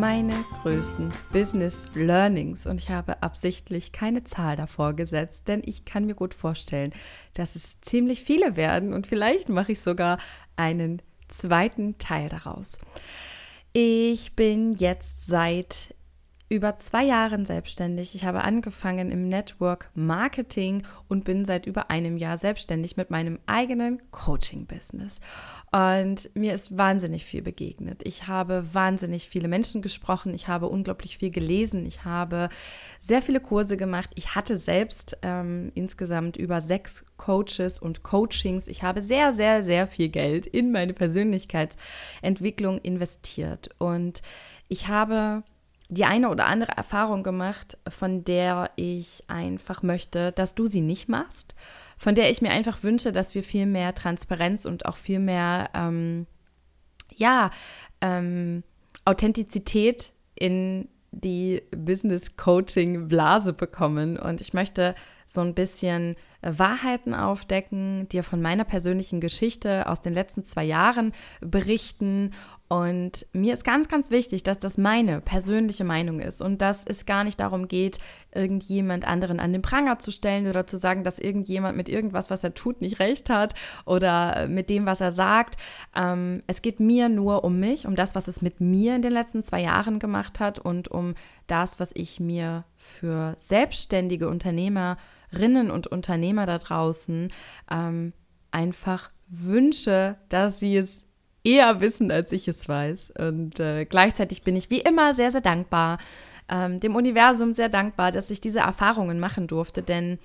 meine größten Business Learnings und ich habe absichtlich keine Zahl davor gesetzt, denn ich kann mir gut vorstellen, dass es ziemlich viele werden und vielleicht mache ich sogar einen zweiten Teil daraus. Ich bin jetzt seit über zwei Jahren selbstständig. Ich habe angefangen im Network Marketing und bin seit über einem Jahr selbstständig mit meinem eigenen Coaching-Business. Und mir ist wahnsinnig viel begegnet. Ich habe wahnsinnig viele Menschen gesprochen. Ich habe unglaublich viel gelesen. Ich habe sehr viele Kurse gemacht. Ich hatte selbst ähm, insgesamt über sechs Coaches und Coachings. Ich habe sehr, sehr, sehr viel Geld in meine Persönlichkeitsentwicklung investiert. Und ich habe die eine oder andere Erfahrung gemacht, von der ich einfach möchte, dass du sie nicht machst, von der ich mir einfach wünsche, dass wir viel mehr Transparenz und auch viel mehr, ähm, ja, ähm, Authentizität in die Business Coaching Blase bekommen. Und ich möchte so ein bisschen Wahrheiten aufdecken, dir von meiner persönlichen Geschichte aus den letzten zwei Jahren berichten und mir ist ganz, ganz wichtig, dass das meine persönliche Meinung ist und dass es gar nicht darum geht, irgendjemand anderen an den Pranger zu stellen oder zu sagen, dass irgendjemand mit irgendwas, was er tut, nicht recht hat oder mit dem, was er sagt. Ähm, es geht mir nur um mich, um das, was es mit mir in den letzten zwei Jahren gemacht hat und um das, was ich mir für selbstständige Unternehmerinnen und Unternehmer da draußen ähm, einfach wünsche, dass sie es eher wissen, als ich es weiß. Und äh, gleichzeitig bin ich wie immer sehr, sehr dankbar, ähm, dem Universum sehr dankbar, dass ich diese Erfahrungen machen durfte, denn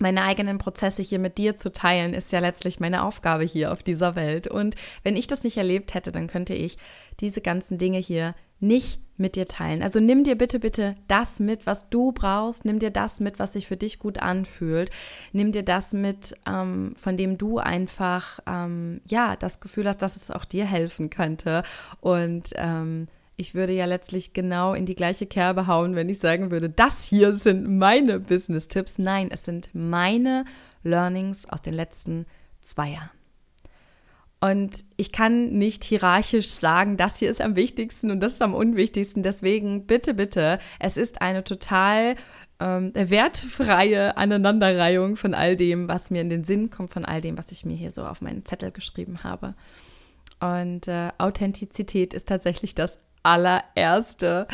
meine eigenen Prozesse hier mit dir zu teilen, ist ja letztlich meine Aufgabe hier auf dieser Welt. Und wenn ich das nicht erlebt hätte, dann könnte ich diese ganzen Dinge hier nicht mit dir teilen. Also nimm dir bitte, bitte das mit, was du brauchst. Nimm dir das mit, was sich für dich gut anfühlt. Nimm dir das mit, ähm, von dem du einfach, ähm, ja, das Gefühl hast, dass es auch dir helfen könnte. Und ähm, ich würde ja letztlich genau in die gleiche Kerbe hauen, wenn ich sagen würde, das hier sind meine Business-Tipps. Nein, es sind meine Learnings aus den letzten zwei Jahren. Und ich kann nicht hierarchisch sagen, das hier ist am wichtigsten und das ist am unwichtigsten. Deswegen bitte, bitte, es ist eine total ähm, wertfreie Aneinanderreihung von all dem, was mir in den Sinn kommt, von all dem, was ich mir hier so auf meinen Zettel geschrieben habe. Und äh, Authentizität ist tatsächlich das allererste,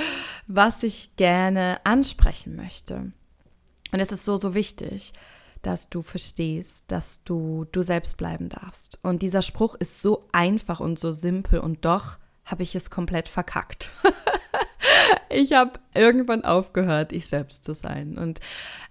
was ich gerne ansprechen möchte. Und es ist so, so wichtig dass du verstehst, dass du du selbst bleiben darfst. Und dieser Spruch ist so einfach und so simpel und doch habe ich es komplett verkackt. ich habe irgendwann aufgehört, ich selbst zu sein und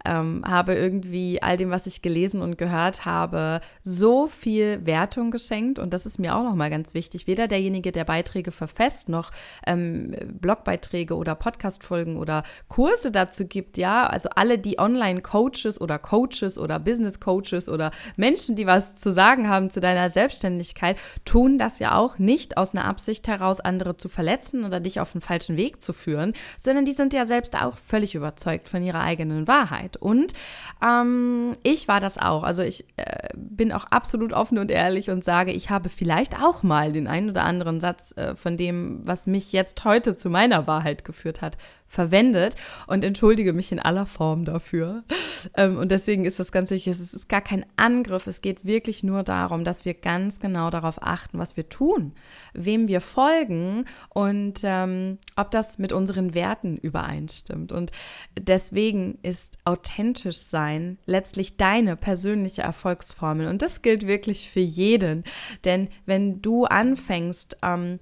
ähm, habe irgendwie all dem, was ich gelesen und gehört habe, so viel Wertung geschenkt und das ist mir auch nochmal ganz wichtig. Weder derjenige, der Beiträge verfasst, noch ähm, Blogbeiträge oder Podcastfolgen oder Kurse dazu gibt, ja, also alle, die Online-Coaches oder Coaches oder Business-Coaches oder Menschen, die was zu sagen haben zu deiner Selbstständigkeit, tun das ja auch nicht aus einer Absicht heraus, andere zu verletzen oder dich auf den falschen Weg zu führen, sondern die sind ja selbst auch völlig überzeugt von ihrer eigenen Wahrheit. Und ähm, ich war das auch. Also ich äh, bin auch absolut offen und ehrlich und sage, ich habe vielleicht auch mal den einen oder anderen Satz äh, von dem, was mich jetzt heute zu meiner Wahrheit geführt hat, verwendet und entschuldige mich in aller Form dafür. Ähm, und deswegen ist das ganz wichtig, es ist gar kein Angriff, es geht wirklich nur darum, dass wir ganz genau darauf achten, was wir tun, wem wir folgen und ähm, ob das mit unseren Werten übereinstimmt. Und deswegen ist authentisch sein letztlich deine persönliche Erfolgsformel. Und das gilt wirklich für jeden. Denn wenn du anfängst, ähm,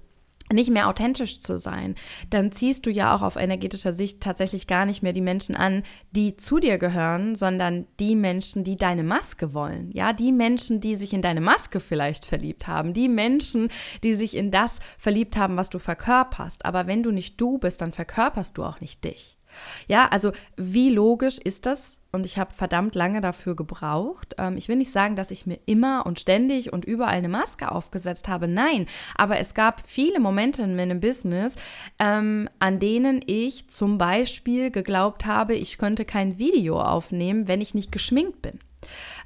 nicht mehr authentisch zu sein, dann ziehst du ja auch auf energetischer Sicht tatsächlich gar nicht mehr die Menschen an, die zu dir gehören, sondern die Menschen, die deine Maske wollen. Ja, die Menschen, die sich in deine Maske vielleicht verliebt haben, die Menschen, die sich in das verliebt haben, was du verkörperst. Aber wenn du nicht du bist, dann verkörperst du auch nicht dich. Ja, also wie logisch ist das? Und ich habe verdammt lange dafür gebraucht. Ähm, ich will nicht sagen, dass ich mir immer und ständig und überall eine Maske aufgesetzt habe. Nein, aber es gab viele Momente in meinem Business, ähm, an denen ich zum Beispiel geglaubt habe, ich könnte kein Video aufnehmen, wenn ich nicht geschminkt bin.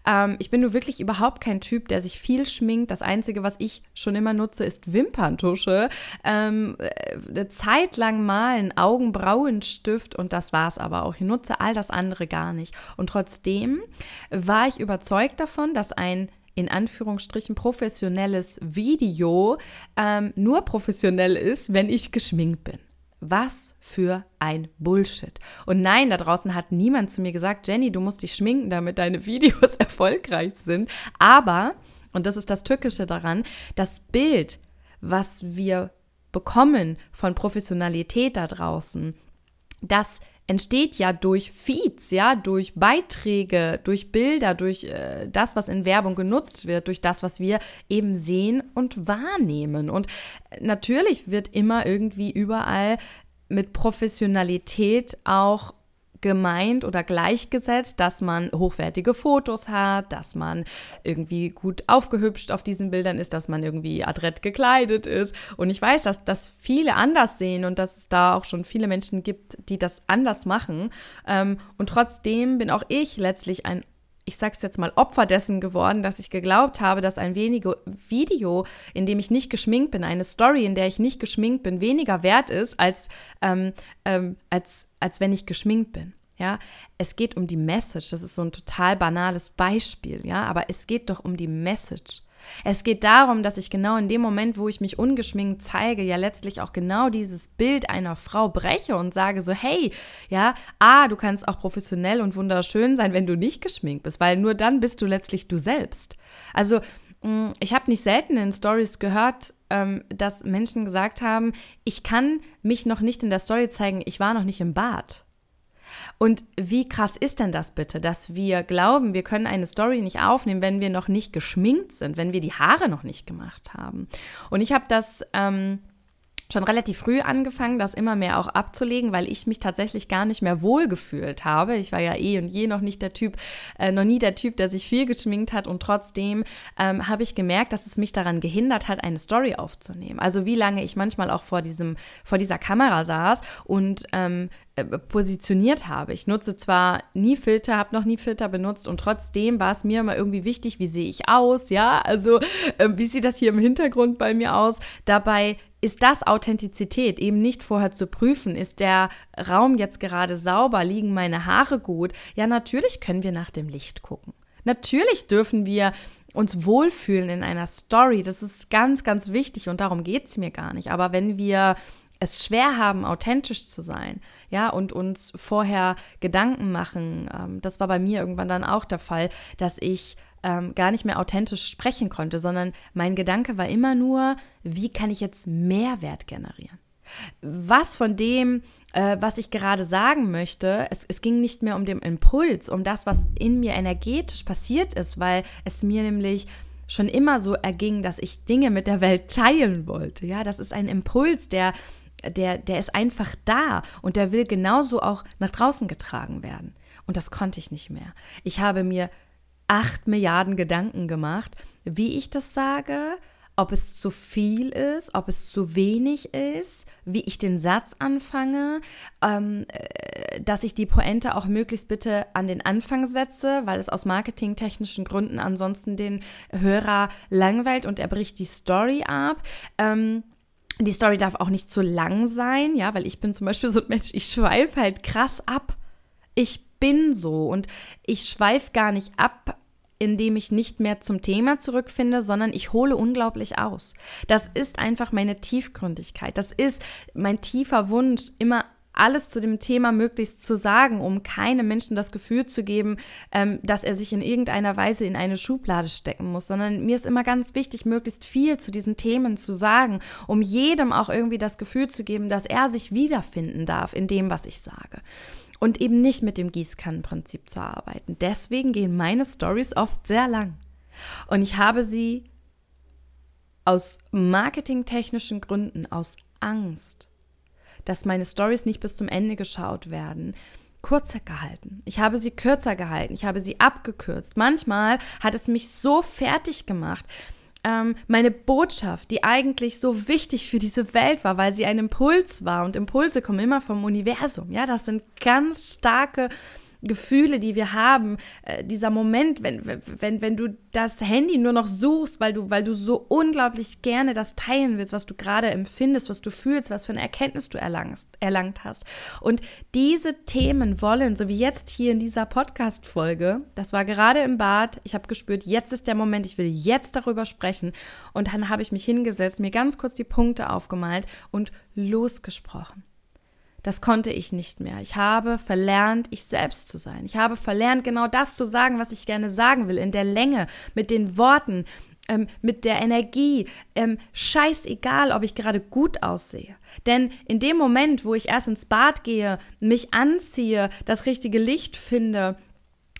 Ähm, ich bin nur wirklich überhaupt kein Typ, der sich viel schminkt. Das Einzige, was ich schon immer nutze, ist Wimperntusche. Ähm, äh, eine Zeit lang malen, Augenbrauenstift und das war es aber auch. Ich nutze all das andere gar nicht. Und trotzdem war ich überzeugt davon, dass ein in Anführungsstrichen professionelles Video ähm, nur professionell ist, wenn ich geschminkt bin. Was für ein Bullshit. Und nein, da draußen hat niemand zu mir gesagt, Jenny, du musst dich schminken, damit deine Videos erfolgreich sind. Aber, und das ist das Tückische daran, das Bild, was wir bekommen von Professionalität da draußen, das entsteht ja durch Feeds, ja, durch Beiträge, durch Bilder, durch äh, das, was in Werbung genutzt wird, durch das, was wir eben sehen und wahrnehmen. Und natürlich wird immer irgendwie überall mit Professionalität auch gemeint oder gleichgesetzt, dass man hochwertige Fotos hat, dass man irgendwie gut aufgehübscht auf diesen Bildern ist, dass man irgendwie adrett gekleidet ist. Und ich weiß, dass das viele anders sehen und dass es da auch schon viele Menschen gibt, die das anders machen. Ähm, und trotzdem bin auch ich letztlich ein ich sag's jetzt mal, Opfer dessen geworden, dass ich geglaubt habe, dass ein wenige Video, in dem ich nicht geschminkt bin, eine Story, in der ich nicht geschminkt bin, weniger wert ist, als, ähm, ähm, als, als wenn ich geschminkt bin. Ja, es geht um die Message. Das ist so ein total banales Beispiel, ja, aber es geht doch um die Message. Es geht darum, dass ich genau in dem Moment, wo ich mich ungeschminkt zeige, ja letztlich auch genau dieses Bild einer Frau breche und sage so, hey, ja, ah, du kannst auch professionell und wunderschön sein, wenn du nicht geschminkt bist, weil nur dann bist du letztlich du selbst. Also mm, ich habe nicht selten in Stories gehört, ähm, dass Menschen gesagt haben, ich kann mich noch nicht in der Story zeigen, ich war noch nicht im Bad. Und wie krass ist denn das bitte, dass wir glauben, wir können eine Story nicht aufnehmen, wenn wir noch nicht geschminkt sind, wenn wir die Haare noch nicht gemacht haben? Und ich habe das. Ähm, schon relativ früh angefangen, das immer mehr auch abzulegen, weil ich mich tatsächlich gar nicht mehr wohl gefühlt habe. Ich war ja eh und je noch nicht der Typ, äh, noch nie der Typ, der sich viel geschminkt hat und trotzdem ähm, habe ich gemerkt, dass es mich daran gehindert hat, eine Story aufzunehmen. Also wie lange ich manchmal auch vor diesem, vor dieser Kamera saß und ähm, äh, positioniert habe. Ich nutze zwar nie Filter, habe noch nie Filter benutzt und trotzdem war es mir immer irgendwie wichtig, wie sehe ich aus, ja, also äh, wie sieht das hier im Hintergrund bei mir aus. Dabei ist das Authentizität, eben nicht vorher zu prüfen, ist der Raum jetzt gerade sauber, liegen meine Haare gut? Ja, natürlich können wir nach dem Licht gucken. Natürlich dürfen wir uns wohlfühlen in einer Story. Das ist ganz, ganz wichtig und darum geht es mir gar nicht. Aber wenn wir es schwer haben, authentisch zu sein, ja, und uns vorher Gedanken machen, ähm, das war bei mir irgendwann dann auch der Fall, dass ich ähm, gar nicht mehr authentisch sprechen konnte, sondern mein Gedanke war immer nur, wie kann ich jetzt Mehrwert generieren? Was von dem, äh, was ich gerade sagen möchte, es, es ging nicht mehr um den Impuls, um das, was in mir energetisch passiert ist, weil es mir nämlich schon immer so erging, dass ich Dinge mit der Welt teilen wollte. Ja, das ist ein Impuls, der der, der ist einfach da und der will genauso auch nach draußen getragen werden. Und das konnte ich nicht mehr. Ich habe mir acht Milliarden Gedanken gemacht, wie ich das sage, ob es zu viel ist, ob es zu wenig ist, wie ich den Satz anfange, ähm, äh, dass ich die Pointe auch möglichst bitte an den Anfang setze, weil es aus marketingtechnischen Gründen ansonsten den Hörer langweilt und er bricht die Story ab. Ähm, die Story darf auch nicht zu lang sein, ja, weil ich bin zum Beispiel so ein Mensch, ich schweife halt krass ab. Ich bin so und ich schweife gar nicht ab, indem ich nicht mehr zum Thema zurückfinde, sondern ich hole unglaublich aus. Das ist einfach meine Tiefgründigkeit. Das ist mein tiefer Wunsch, immer alles zu dem Thema möglichst zu sagen, um keinem Menschen das Gefühl zu geben, ähm, dass er sich in irgendeiner Weise in eine Schublade stecken muss, sondern mir ist immer ganz wichtig, möglichst viel zu diesen Themen zu sagen, um jedem auch irgendwie das Gefühl zu geben, dass er sich wiederfinden darf in dem, was ich sage und eben nicht mit dem Gießkannenprinzip zu arbeiten. Deswegen gehen meine Stories oft sehr lang. Und ich habe sie aus marketingtechnischen Gründen, aus Angst, dass meine Stories nicht bis zum Ende geschaut werden, kurzer gehalten. Ich habe sie kürzer gehalten. Ich habe sie abgekürzt. Manchmal hat es mich so fertig gemacht, ähm, meine Botschaft, die eigentlich so wichtig für diese Welt war, weil sie ein Impuls war und Impulse kommen immer vom Universum. Ja, das sind ganz starke Gefühle, die wir haben, äh, dieser Moment, wenn, wenn, wenn du das Handy nur noch suchst, weil du, weil du so unglaublich gerne das teilen willst, was du gerade empfindest, was du fühlst, was für eine Erkenntnis du erlangst, erlangt hast. Und diese Themen wollen, so wie jetzt hier in dieser Podcast-Folge, das war gerade im Bad, ich habe gespürt, jetzt ist der Moment, ich will jetzt darüber sprechen. Und dann habe ich mich hingesetzt, mir ganz kurz die Punkte aufgemalt und losgesprochen. Das konnte ich nicht mehr. Ich habe verlernt, ich selbst zu sein. Ich habe verlernt, genau das zu sagen, was ich gerne sagen will, in der Länge, mit den Worten, ähm, mit der Energie. Ähm, scheißegal, ob ich gerade gut aussehe. Denn in dem Moment, wo ich erst ins Bad gehe, mich anziehe, das richtige Licht finde,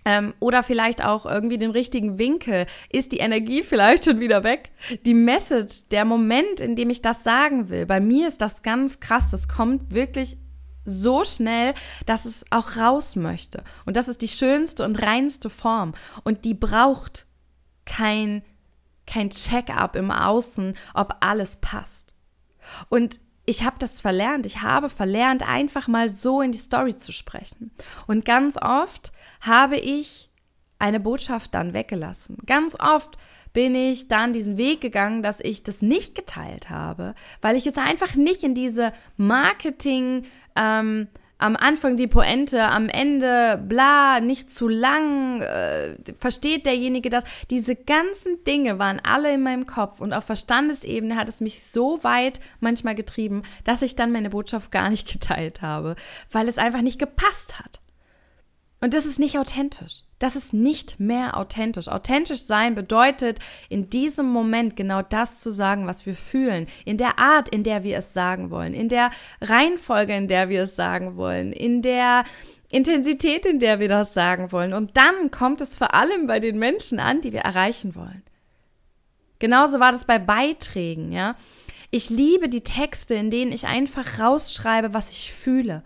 ähm, oder vielleicht auch irgendwie den richtigen Winkel, ist die Energie vielleicht schon wieder weg. Die Message, der Moment, in dem ich das sagen will, bei mir ist das ganz krass. Das kommt wirklich so schnell, dass es auch raus möchte. Und das ist die schönste und reinste Form. Und die braucht kein, kein Check-up im Außen, ob alles passt. Und ich habe das verlernt. Ich habe verlernt, einfach mal so in die Story zu sprechen. Und ganz oft habe ich eine Botschaft dann weggelassen. Ganz oft bin ich dann diesen Weg gegangen, dass ich das nicht geteilt habe, weil ich es einfach nicht in diese Marketing- ähm, am Anfang die Pointe, am Ende bla, nicht zu lang, äh, versteht derjenige das. Diese ganzen Dinge waren alle in meinem Kopf und auf Verstandesebene hat es mich so weit manchmal getrieben, dass ich dann meine Botschaft gar nicht geteilt habe, weil es einfach nicht gepasst hat. Und das ist nicht authentisch. Das ist nicht mehr authentisch. Authentisch sein bedeutet, in diesem Moment genau das zu sagen, was wir fühlen, in der Art, in der wir es sagen wollen, in der Reihenfolge, in der wir es sagen wollen, in der Intensität, in der wir das sagen wollen. Und dann kommt es vor allem bei den Menschen an, die wir erreichen wollen. Genauso war das bei Beiträgen, ja. Ich liebe die Texte, in denen ich einfach rausschreibe, was ich fühle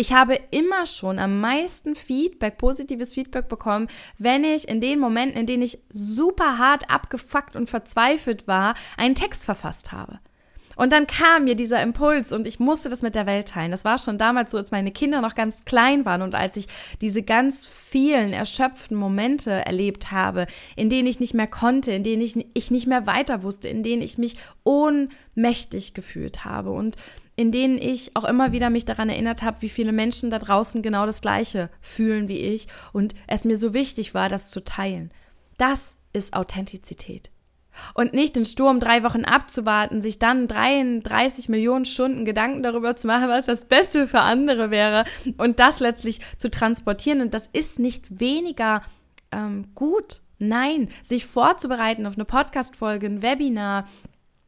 ich habe immer schon am meisten Feedback, positives Feedback bekommen, wenn ich in den Momenten, in denen ich super hart abgefuckt und verzweifelt war, einen Text verfasst habe. Und dann kam mir dieser Impuls und ich musste das mit der Welt teilen. Das war schon damals so, als meine Kinder noch ganz klein waren und als ich diese ganz vielen erschöpften Momente erlebt habe, in denen ich nicht mehr konnte, in denen ich, ich nicht mehr weiter wusste, in denen ich mich ohnmächtig gefühlt habe. Und in denen ich auch immer wieder mich daran erinnert habe, wie viele Menschen da draußen genau das Gleiche fühlen wie ich und es mir so wichtig war, das zu teilen. Das ist Authentizität. Und nicht den Sturm drei Wochen abzuwarten, sich dann 33 Millionen Stunden Gedanken darüber zu machen, was das Beste für andere wäre und das letztlich zu transportieren. Und das ist nicht weniger ähm, gut. Nein, sich vorzubereiten auf eine Podcast-Folge, ein Webinar,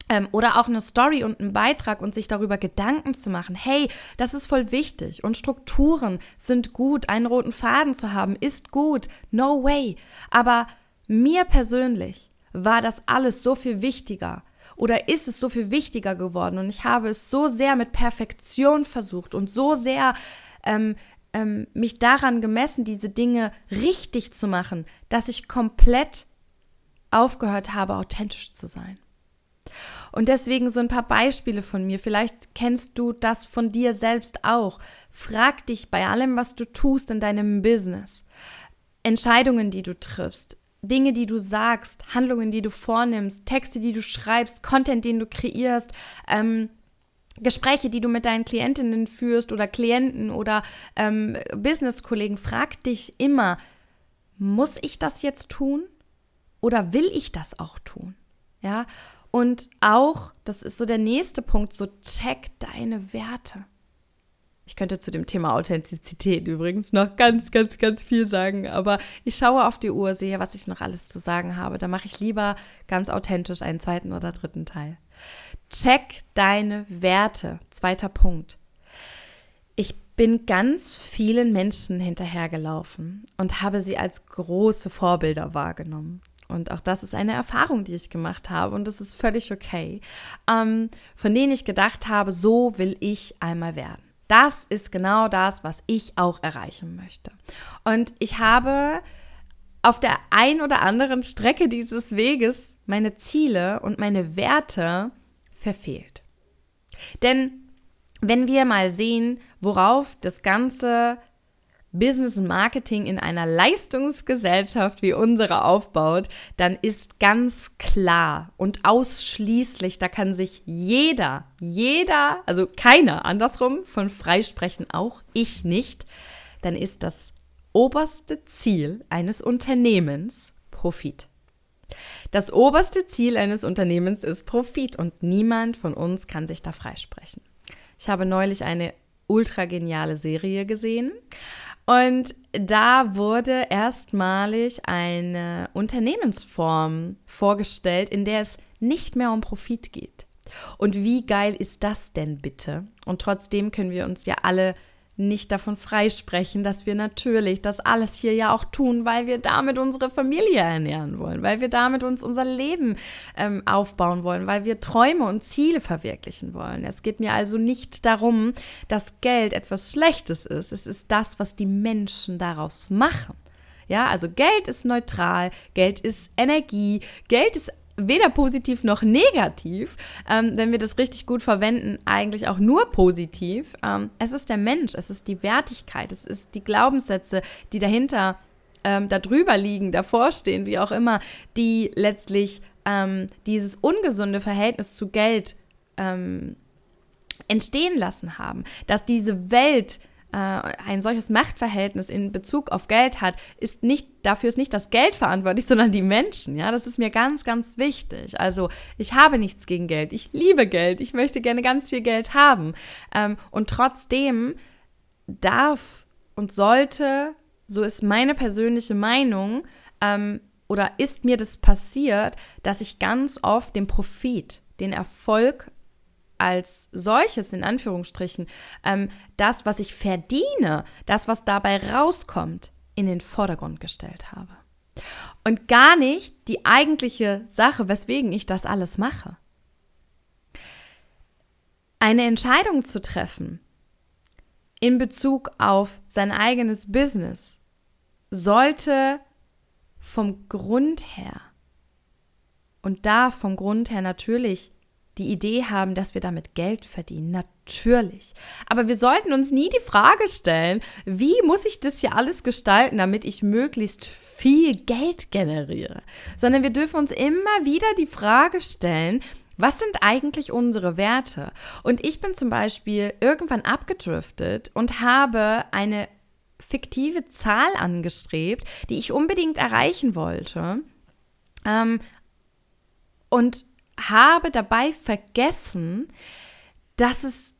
ähm, oder auch eine Story und einen Beitrag und sich darüber Gedanken zu machen, hey, das ist voll wichtig und Strukturen sind gut, einen roten Faden zu haben ist gut, no way. Aber mir persönlich war das alles so viel wichtiger oder ist es so viel wichtiger geworden und ich habe es so sehr mit Perfektion versucht und so sehr ähm, ähm, mich daran gemessen, diese Dinge richtig zu machen, dass ich komplett aufgehört habe, authentisch zu sein. Und deswegen so ein paar Beispiele von mir. Vielleicht kennst du das von dir selbst auch. Frag dich bei allem, was du tust in deinem Business. Entscheidungen, die du triffst, Dinge, die du sagst, Handlungen, die du vornimmst, Texte, die du schreibst, Content, den du kreierst, ähm, Gespräche, die du mit deinen Klientinnen führst oder Klienten oder ähm, Business-Kollegen, frag dich immer, muss ich das jetzt tun oder will ich das auch tun? Ja, und auch, das ist so der nächste Punkt, so check deine Werte. Ich könnte zu dem Thema Authentizität übrigens noch ganz, ganz, ganz viel sagen, aber ich schaue auf die Uhr, sehe, was ich noch alles zu sagen habe. Da mache ich lieber ganz authentisch einen zweiten oder dritten Teil. Check deine Werte. Zweiter Punkt. Ich bin ganz vielen Menschen hinterhergelaufen und habe sie als große Vorbilder wahrgenommen. Und auch das ist eine Erfahrung, die ich gemacht habe und das ist völlig okay, ähm, von denen ich gedacht habe, so will ich einmal werden. Das ist genau das, was ich auch erreichen möchte. Und ich habe auf der ein oder anderen Strecke dieses Weges meine Ziele und meine Werte verfehlt. Denn wenn wir mal sehen, worauf das ganze Business Marketing in einer Leistungsgesellschaft wie unsere aufbaut, dann ist ganz klar und ausschließlich, da kann sich jeder, jeder, also keiner andersrum von freisprechen, auch ich nicht, dann ist das oberste Ziel eines Unternehmens Profit. Das oberste Ziel eines Unternehmens ist Profit und niemand von uns kann sich da freisprechen. Ich habe neulich eine ultra geniale Serie gesehen und da wurde erstmalig eine Unternehmensform vorgestellt, in der es nicht mehr um Profit geht. Und wie geil ist das denn bitte? Und trotzdem können wir uns ja alle nicht davon freisprechen, dass wir natürlich das alles hier ja auch tun, weil wir damit unsere Familie ernähren wollen, weil wir damit uns unser Leben ähm, aufbauen wollen, weil wir Träume und Ziele verwirklichen wollen. Es geht mir also nicht darum, dass Geld etwas Schlechtes ist. Es ist das, was die Menschen daraus machen. Ja, also Geld ist neutral, Geld ist Energie, Geld ist weder positiv noch negativ, ähm, wenn wir das richtig gut verwenden, eigentlich auch nur positiv. Ähm, es ist der Mensch, es ist die Wertigkeit, es ist die Glaubenssätze, die dahinter, ähm, darüber liegen, davor stehen, wie auch immer, die letztlich ähm, dieses ungesunde Verhältnis zu Geld ähm, entstehen lassen haben, dass diese Welt ein solches Machtverhältnis in Bezug auf Geld hat, ist nicht, dafür ist nicht das Geld verantwortlich, sondern die Menschen. Ja, das ist mir ganz, ganz wichtig. Also, ich habe nichts gegen Geld. Ich liebe Geld. Ich möchte gerne ganz viel Geld haben. Ähm, und trotzdem darf und sollte, so ist meine persönliche Meinung, ähm, oder ist mir das passiert, dass ich ganz oft den Profit, den Erfolg als solches, in Anführungsstrichen, ähm, das, was ich verdiene, das, was dabei rauskommt, in den Vordergrund gestellt habe. Und gar nicht die eigentliche Sache, weswegen ich das alles mache. Eine Entscheidung zu treffen in Bezug auf sein eigenes Business sollte vom Grund her und da vom Grund her natürlich die Idee haben, dass wir damit Geld verdienen. Natürlich. Aber wir sollten uns nie die Frage stellen, wie muss ich das hier alles gestalten, damit ich möglichst viel Geld generiere? Sondern wir dürfen uns immer wieder die Frage stellen, was sind eigentlich unsere Werte? Und ich bin zum Beispiel irgendwann abgedriftet und habe eine fiktive Zahl angestrebt, die ich unbedingt erreichen wollte. Ähm, und habe dabei vergessen, dass es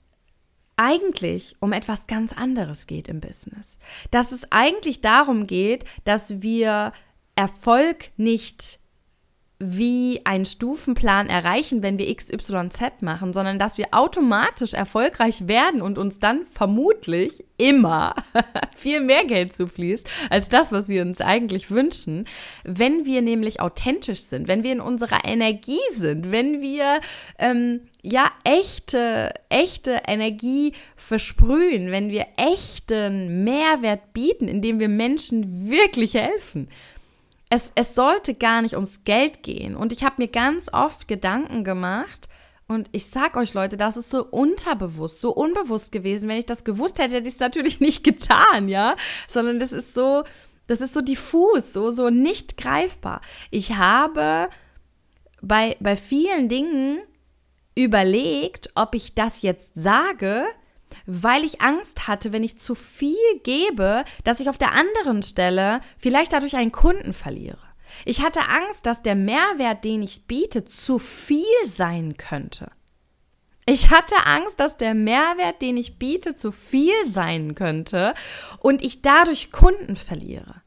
eigentlich um etwas ganz anderes geht im Business. Dass es eigentlich darum geht, dass wir Erfolg nicht wie einen Stufenplan erreichen, wenn wir XYZ machen, sondern dass wir automatisch erfolgreich werden und uns dann vermutlich immer viel mehr Geld zufließt als das, was wir uns eigentlich wünschen, wenn wir nämlich authentisch sind, wenn wir in unserer Energie sind, wenn wir ähm, ja echte, echte Energie versprühen, wenn wir echten Mehrwert bieten, indem wir Menschen wirklich helfen es, es sollte gar nicht ums Geld gehen. Und ich habe mir ganz oft Gedanken gemacht, und ich sag euch, Leute, das ist so unterbewusst, so unbewusst gewesen. Wenn ich das gewusst hätte, hätte ich es natürlich nicht getan, ja. Sondern das ist so, das ist so diffus, so, so nicht greifbar. Ich habe bei, bei vielen Dingen überlegt, ob ich das jetzt sage, weil ich Angst hatte, wenn ich zu viel gebe, dass ich auf der anderen Stelle vielleicht dadurch einen Kunden verliere. Ich hatte Angst, dass der Mehrwert, den ich biete, zu viel sein könnte. Ich hatte Angst, dass der Mehrwert, den ich biete, zu viel sein könnte und ich dadurch Kunden verliere.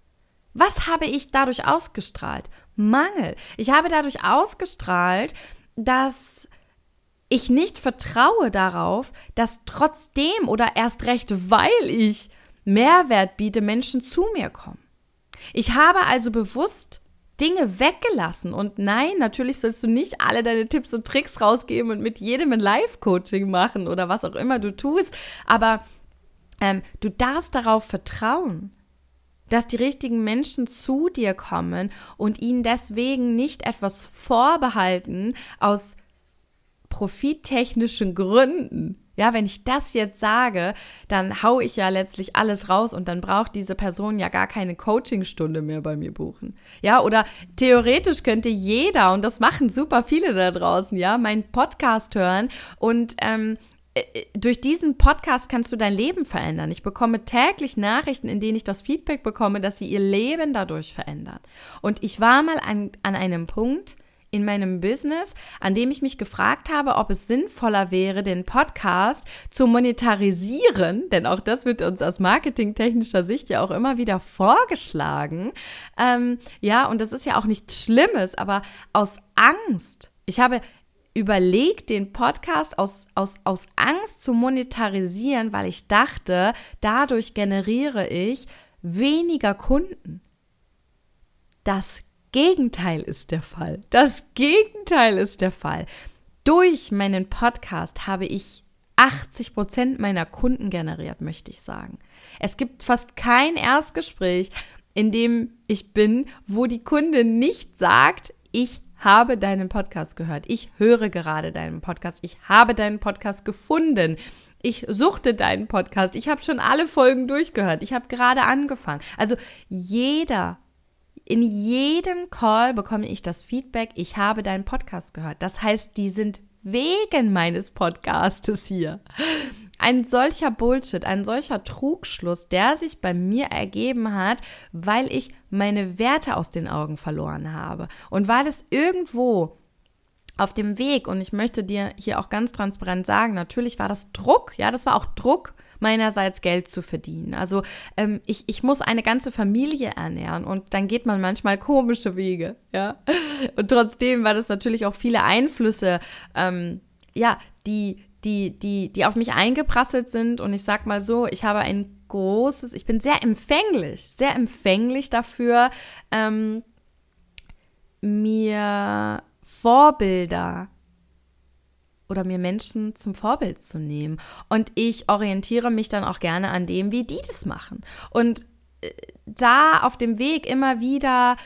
Was habe ich dadurch ausgestrahlt? Mangel. Ich habe dadurch ausgestrahlt, dass ich nicht vertraue darauf, dass trotzdem oder erst recht, weil ich Mehrwert biete, Menschen zu mir kommen. Ich habe also bewusst Dinge weggelassen. Und nein, natürlich sollst du nicht alle deine Tipps und Tricks rausgeben und mit jedem ein Live-Coaching machen oder was auch immer du tust. Aber ähm, du darfst darauf vertrauen, dass die richtigen Menschen zu dir kommen und ihnen deswegen nicht etwas vorbehalten aus profittechnischen Gründen. Ja, wenn ich das jetzt sage, dann hau ich ja letztlich alles raus und dann braucht diese Person ja gar keine Coachingstunde mehr bei mir buchen. Ja, oder theoretisch könnte jeder, und das machen super viele da draußen, ja, meinen Podcast hören und ähm, äh, durch diesen Podcast kannst du dein Leben verändern. Ich bekomme täglich Nachrichten, in denen ich das Feedback bekomme, dass sie ihr Leben dadurch verändern. Und ich war mal an, an einem Punkt, in meinem Business, an dem ich mich gefragt habe, ob es sinnvoller wäre, den Podcast zu monetarisieren, denn auch das wird uns aus marketingtechnischer Sicht ja auch immer wieder vorgeschlagen. Ähm, ja, und das ist ja auch nichts Schlimmes, aber aus Angst. Ich habe überlegt, den Podcast aus, aus, aus Angst zu monetarisieren, weil ich dachte, dadurch generiere ich weniger Kunden. Das Gegenteil ist der Fall. Das Gegenteil ist der Fall. Durch meinen Podcast habe ich 80 Prozent meiner Kunden generiert, möchte ich sagen. Es gibt fast kein Erstgespräch, in dem ich bin, wo die Kundin nicht sagt, ich habe deinen Podcast gehört. Ich höre gerade deinen Podcast. Ich habe deinen Podcast gefunden. Ich suchte deinen Podcast. Ich habe schon alle Folgen durchgehört. Ich habe gerade angefangen. Also jeder in jedem Call bekomme ich das Feedback, ich habe deinen Podcast gehört. Das heißt, die sind wegen meines Podcastes hier. Ein solcher Bullshit, ein solcher Trugschluss, der sich bei mir ergeben hat, weil ich meine Werte aus den Augen verloren habe und weil es irgendwo auf dem Weg, und ich möchte dir hier auch ganz transparent sagen, natürlich war das Druck, ja, das war auch Druck, meinerseits Geld zu verdienen. Also ähm, ich, ich muss eine ganze Familie ernähren und dann geht man manchmal komische Wege, ja. Und trotzdem war das natürlich auch viele Einflüsse, ähm, ja, die, die, die, die auf mich eingeprasselt sind. Und ich sag mal so, ich habe ein großes, ich bin sehr empfänglich, sehr empfänglich dafür, ähm, mir Vorbilder oder mir Menschen zum Vorbild zu nehmen. Und ich orientiere mich dann auch gerne an dem, wie die das machen. Und äh, da auf dem Weg immer wieder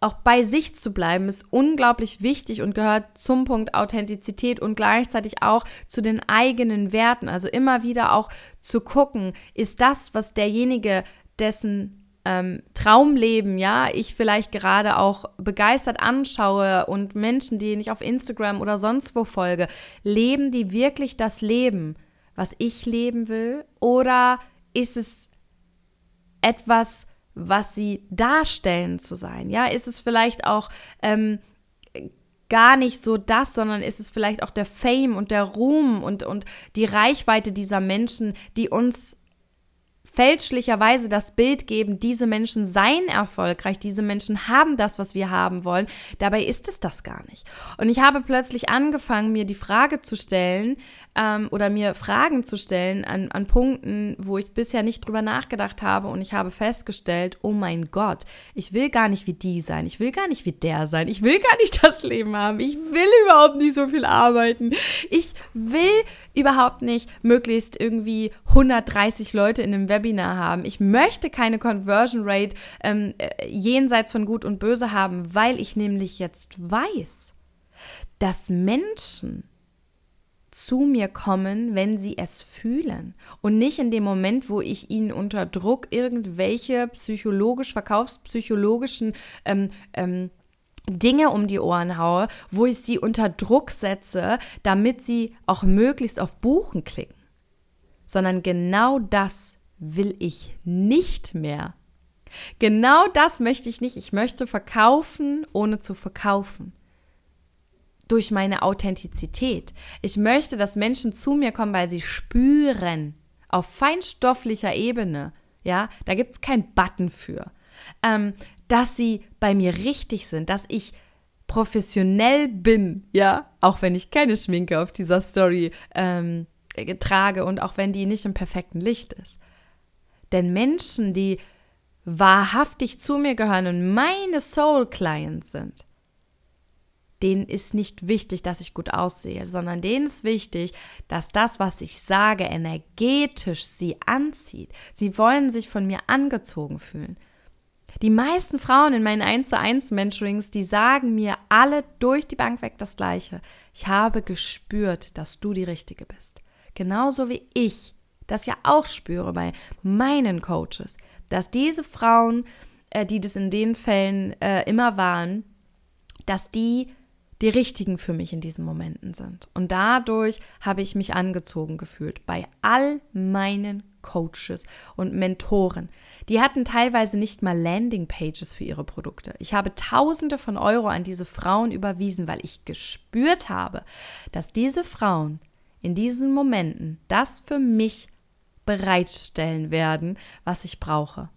auch bei sich zu bleiben, ist unglaublich wichtig und gehört zum Punkt Authentizität und gleichzeitig auch zu den eigenen Werten. Also immer wieder auch zu gucken, ist das, was derjenige, dessen ähm, Traumleben, ja, ich vielleicht gerade auch begeistert anschaue und Menschen, denen ich auf Instagram oder sonst wo folge, leben die wirklich das Leben, was ich leben will? Oder ist es etwas, was sie darstellen zu sein? Ja, ist es vielleicht auch ähm, gar nicht so das, sondern ist es vielleicht auch der Fame und der Ruhm und, und die Reichweite dieser Menschen, die uns fälschlicherweise das Bild geben, diese Menschen seien erfolgreich, diese Menschen haben das, was wir haben wollen. Dabei ist es das gar nicht. Und ich habe plötzlich angefangen, mir die Frage zu stellen ähm, oder mir Fragen zu stellen an, an Punkten, wo ich bisher nicht drüber nachgedacht habe. Und ich habe festgestellt, oh mein Gott, ich will gar nicht wie die sein, ich will gar nicht wie der sein, ich will gar nicht das Leben haben, ich will überhaupt nicht so viel arbeiten, ich will überhaupt nicht möglichst irgendwie 130 Leute in einem Webinar haben. Ich möchte keine Conversion Rate ähm, äh, jenseits von Gut und Böse haben, weil ich nämlich jetzt weiß, dass Menschen zu mir kommen, wenn sie es fühlen und nicht in dem Moment, wo ich ihnen unter Druck irgendwelche psychologisch, verkaufspsychologischen ähm, ähm, Dinge um die Ohren haue, wo ich sie unter Druck setze, damit sie auch möglichst auf Buchen klicken, sondern genau das will ich nicht mehr. Genau das möchte ich nicht. Ich möchte verkaufen, ohne zu verkaufen. Durch meine Authentizität. Ich möchte, dass Menschen zu mir kommen, weil sie spüren, auf feinstofflicher Ebene, ja, da gibt es keinen Button für, ähm, dass sie bei mir richtig sind, dass ich professionell bin, ja, auch wenn ich keine Schminke auf dieser Story ähm, trage und auch wenn die nicht im perfekten Licht ist. Denn Menschen, die wahrhaftig zu mir gehören und meine Soul Clients sind, denen ist nicht wichtig, dass ich gut aussehe, sondern denen ist wichtig, dass das, was ich sage, energetisch sie anzieht. Sie wollen sich von mir angezogen fühlen. Die meisten Frauen in meinen 1 zu 1 Mentorings, die sagen mir alle durch die Bank weg das Gleiche. Ich habe gespürt, dass du die Richtige bist. Genauso wie ich das ja auch spüre bei meinen Coaches, dass diese Frauen, äh, die das in den Fällen äh, immer waren, dass die die richtigen für mich in diesen Momenten sind. Und dadurch habe ich mich angezogen gefühlt bei all meinen Coaches und Mentoren. Die hatten teilweise nicht mal Landingpages für ihre Produkte. Ich habe Tausende von Euro an diese Frauen überwiesen, weil ich gespürt habe, dass diese Frauen in diesen Momenten das für mich bereitstellen werden, was ich brauche.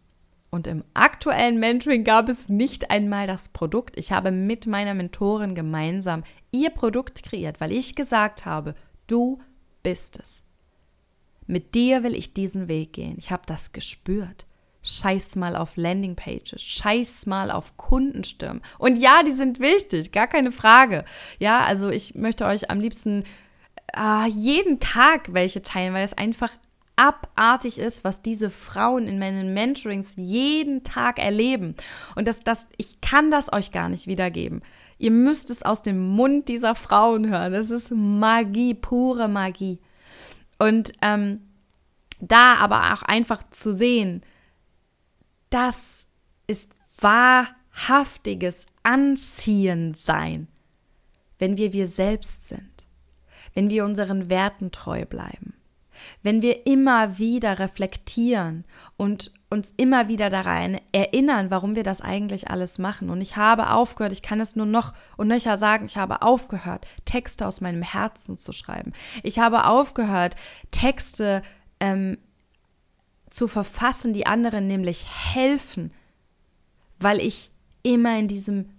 Und im aktuellen Mentoring gab es nicht einmal das Produkt. Ich habe mit meiner Mentorin gemeinsam ihr Produkt kreiert, weil ich gesagt habe, du bist es. Mit dir will ich diesen Weg gehen. Ich habe das gespürt. Scheiß mal auf Landingpages, scheiß mal auf Kundenstimmen. Und ja, die sind wichtig, gar keine Frage. Ja, also ich möchte euch am liebsten äh, jeden Tag welche teilen, weil es einfach abartig ist, was diese Frauen in meinen Mentorings jeden Tag erleben. Und das, das, ich kann das euch gar nicht wiedergeben. Ihr müsst es aus dem Mund dieser Frauen hören. Das ist Magie, pure Magie. Und ähm, da aber auch einfach zu sehen, das ist wahrhaftiges Anziehen sein, wenn wir wir selbst sind, wenn wir unseren Werten treu bleiben wenn wir immer wieder reflektieren und uns immer wieder daran erinnern, warum wir das eigentlich alles machen. Und ich habe aufgehört, ich kann es nur noch und nöcher sagen, ich habe aufgehört, Texte aus meinem Herzen zu schreiben. Ich habe aufgehört, Texte ähm, zu verfassen, die anderen nämlich helfen, weil ich immer in diesem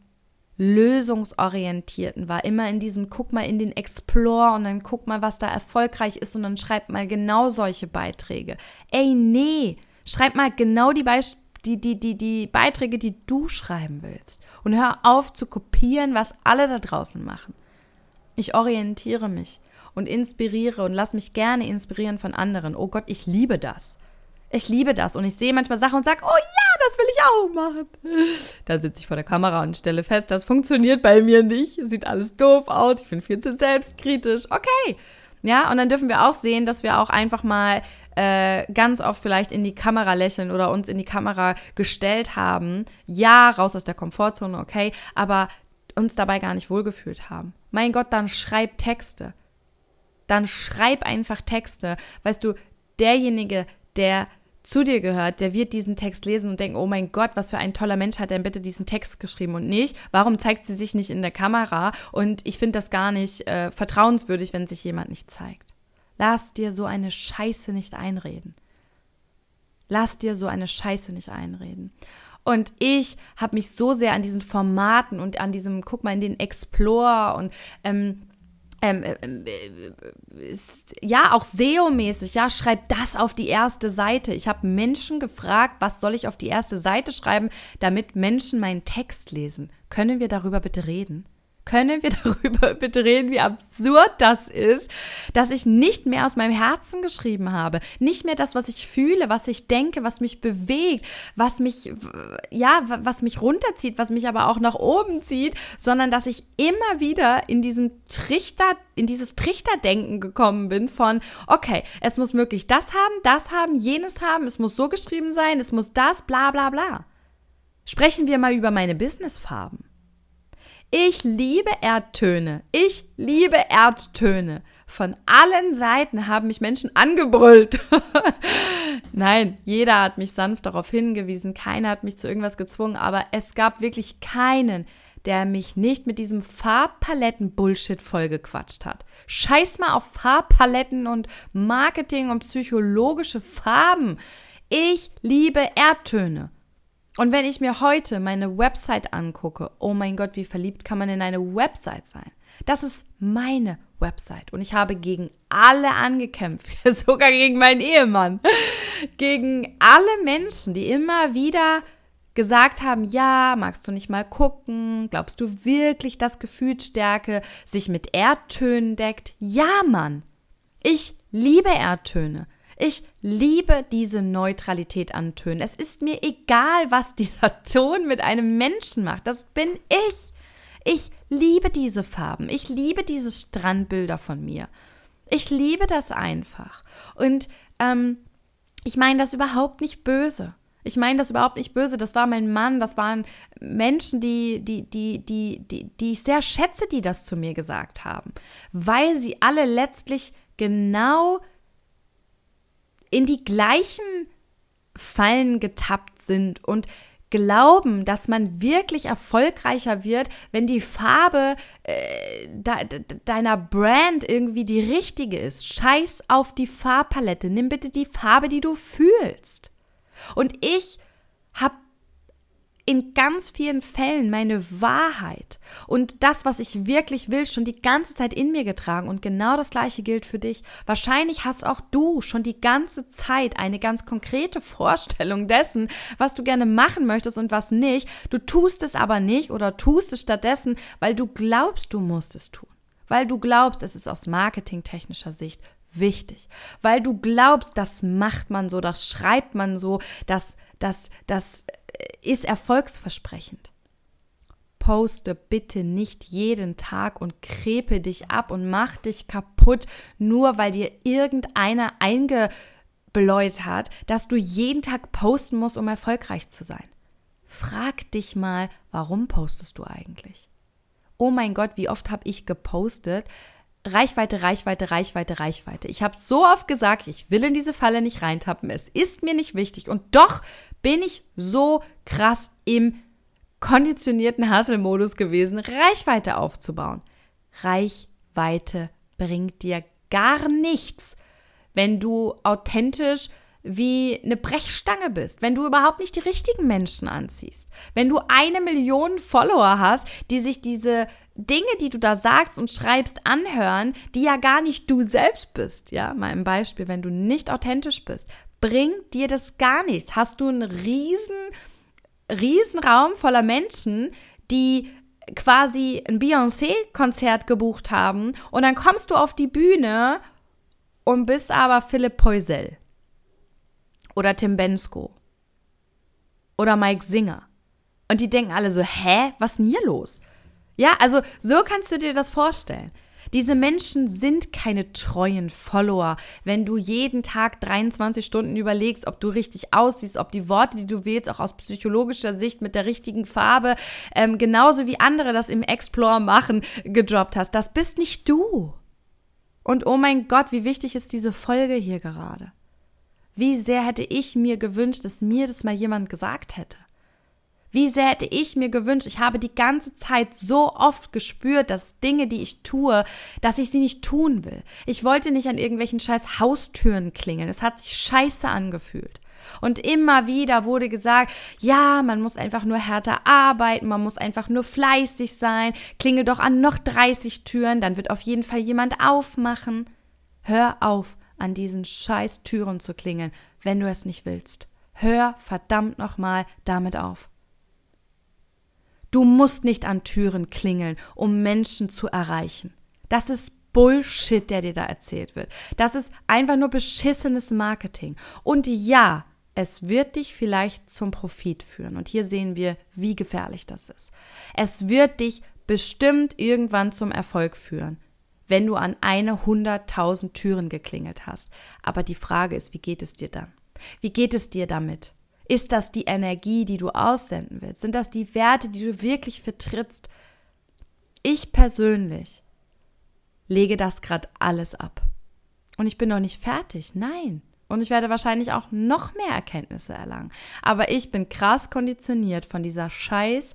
lösungsorientierten war, immer in diesem guck mal in den Explore und dann guck mal, was da erfolgreich ist und dann schreib mal genau solche Beiträge. Ey, nee, schreib mal genau die, Beist die, die, die, die Beiträge, die du schreiben willst. Und hör auf zu kopieren, was alle da draußen machen. Ich orientiere mich und inspiriere und lass mich gerne inspirieren von anderen. Oh Gott, ich liebe das. Ich liebe das und ich sehe manchmal Sachen und sage, oh ja, das will ich auch machen. Dann sitze ich vor der Kamera und stelle fest, das funktioniert bei mir nicht. Sieht alles doof aus, ich bin viel zu selbstkritisch. Okay. Ja, und dann dürfen wir auch sehen, dass wir auch einfach mal äh, ganz oft vielleicht in die Kamera lächeln oder uns in die Kamera gestellt haben. Ja, raus aus der Komfortzone, okay, aber uns dabei gar nicht wohlgefühlt haben. Mein Gott, dann schreib Texte. Dann schreib einfach Texte. Weißt du, derjenige, der zu dir gehört, der wird diesen Text lesen und denken, oh mein Gott, was für ein toller Mensch hat denn bitte diesen Text geschrieben und nicht, warum zeigt sie sich nicht in der Kamera? Und ich finde das gar nicht äh, vertrauenswürdig, wenn sich jemand nicht zeigt. Lass dir so eine Scheiße nicht einreden. Lass dir so eine Scheiße nicht einreden. Und ich habe mich so sehr an diesen Formaten und an diesem, guck mal, in den Explore und ähm, ähm, äh, äh, ist, ja, auch SEO-mäßig, ja, schreib das auf die erste Seite. Ich habe Menschen gefragt, was soll ich auf die erste Seite schreiben, damit Menschen meinen Text lesen. Können wir darüber bitte reden? Können wir darüber bitte reden, wie absurd das ist, dass ich nicht mehr aus meinem Herzen geschrieben habe, nicht mehr das, was ich fühle, was ich denke, was mich bewegt, was mich ja, was mich runterzieht, was mich aber auch nach oben zieht, sondern dass ich immer wieder in diesem Trichter, in dieses Trichterdenken gekommen bin von okay, es muss möglich das haben, das haben, jenes haben, es muss so geschrieben sein, es muss das, bla bla bla. Sprechen wir mal über meine Businessfarben. Ich liebe Erdtöne. Ich liebe Erdtöne. Von allen Seiten haben mich Menschen angebrüllt. Nein, jeder hat mich sanft darauf hingewiesen. Keiner hat mich zu irgendwas gezwungen. Aber es gab wirklich keinen, der mich nicht mit diesem Farbpaletten-Bullshit vollgequatscht hat. Scheiß mal auf Farbpaletten und Marketing und psychologische Farben. Ich liebe Erdtöne. Und wenn ich mir heute meine Website angucke, oh mein Gott, wie verliebt kann man in eine Website sein? Das ist meine Website. Und ich habe gegen alle angekämpft, sogar gegen meinen Ehemann, gegen alle Menschen, die immer wieder gesagt haben, ja, magst du nicht mal gucken? Glaubst du wirklich, dass Gefühlsstärke sich mit Erdtönen deckt? Ja, Mann. Ich liebe Erdtöne. Ich liebe diese Neutralität an Tönen. Es ist mir egal, was dieser Ton mit einem Menschen macht. Das bin ich. Ich liebe diese Farben. Ich liebe diese Strandbilder von mir. Ich liebe das einfach. Und ähm, ich meine das überhaupt nicht böse. Ich meine das überhaupt nicht böse. Das war mein Mann, das waren Menschen, die, die, die, die, die, die ich sehr schätze, die das zu mir gesagt haben. Weil sie alle letztlich genau in die gleichen Fallen getappt sind und glauben, dass man wirklich erfolgreicher wird, wenn die Farbe äh, de, deiner Brand irgendwie die richtige ist. Scheiß auf die Farbpalette. Nimm bitte die Farbe, die du fühlst. Und ich habe in ganz vielen Fällen meine Wahrheit und das, was ich wirklich will, schon die ganze Zeit in mir getragen. Und genau das Gleiche gilt für dich. Wahrscheinlich hast auch du schon die ganze Zeit eine ganz konkrete Vorstellung dessen, was du gerne machen möchtest und was nicht. Du tust es aber nicht oder tust es stattdessen, weil du glaubst, du musst es tun. Weil du glaubst, es ist aus marketingtechnischer Sicht wichtig, weil du glaubst, das macht man so, das schreibt man so, das, das, das ist erfolgsversprechend. Poste bitte nicht jeden Tag und krepe dich ab und mach dich kaputt, nur weil dir irgendeiner eingebläut hat, dass du jeden Tag posten musst, um erfolgreich zu sein. Frag dich mal, warum postest du eigentlich? Oh mein Gott, wie oft habe ich gepostet, Reichweite, Reichweite, Reichweite, Reichweite. Ich habe so oft gesagt, ich will in diese Falle nicht reintappen. Es ist mir nicht wichtig. Und doch bin ich so krass im konditionierten Hustle-Modus gewesen, Reichweite aufzubauen. Reichweite bringt dir gar nichts, wenn du authentisch wie eine Brechstange bist, wenn du überhaupt nicht die richtigen Menschen anziehst, wenn du eine Million Follower hast, die sich diese Dinge, die du da sagst und schreibst, anhören, die ja gar nicht du selbst bist. Ja, mal ein Beispiel, wenn du nicht authentisch bist, bringt dir das gar nichts. Hast du einen riesen, riesen Raum voller Menschen, die quasi ein Beyoncé-Konzert gebucht haben und dann kommst du auf die Bühne und bist aber Philipp Poisel oder Tim Bensko oder Mike Singer. Und die denken alle so, hä, was ist denn hier los? Ja, also so kannst du dir das vorstellen. Diese Menschen sind keine treuen Follower. Wenn du jeden Tag 23 Stunden überlegst, ob du richtig aussiehst, ob die Worte, die du wählst, auch aus psychologischer Sicht mit der richtigen Farbe, ähm, genauso wie andere das im Explore machen, gedroppt hast, das bist nicht du. Und oh mein Gott, wie wichtig ist diese Folge hier gerade. Wie sehr hätte ich mir gewünscht, dass mir das mal jemand gesagt hätte. Wie sehr hätte ich mir gewünscht, ich habe die ganze Zeit so oft gespürt, dass Dinge, die ich tue, dass ich sie nicht tun will. Ich wollte nicht an irgendwelchen scheiß Haustüren klingeln. Es hat sich scheiße angefühlt. Und immer wieder wurde gesagt, ja, man muss einfach nur härter arbeiten, man muss einfach nur fleißig sein, klingel doch an noch 30 Türen, dann wird auf jeden Fall jemand aufmachen. Hör auf, an diesen scheiß Türen zu klingeln, wenn du es nicht willst. Hör verdammt nochmal damit auf. Du musst nicht an Türen klingeln, um Menschen zu erreichen. Das ist Bullshit, der dir da erzählt wird. Das ist einfach nur beschissenes Marketing. Und ja, es wird dich vielleicht zum Profit führen. Und hier sehen wir, wie gefährlich das ist. Es wird dich bestimmt irgendwann zum Erfolg führen, wenn du an eine hunderttausend Türen geklingelt hast. Aber die Frage ist, wie geht es dir dann? Wie geht es dir damit? Ist das die Energie, die du aussenden willst? Sind das die Werte, die du wirklich vertrittst? Ich persönlich lege das gerade alles ab. Und ich bin noch nicht fertig. Nein. Und ich werde wahrscheinlich auch noch mehr Erkenntnisse erlangen. Aber ich bin krass konditioniert von dieser scheiß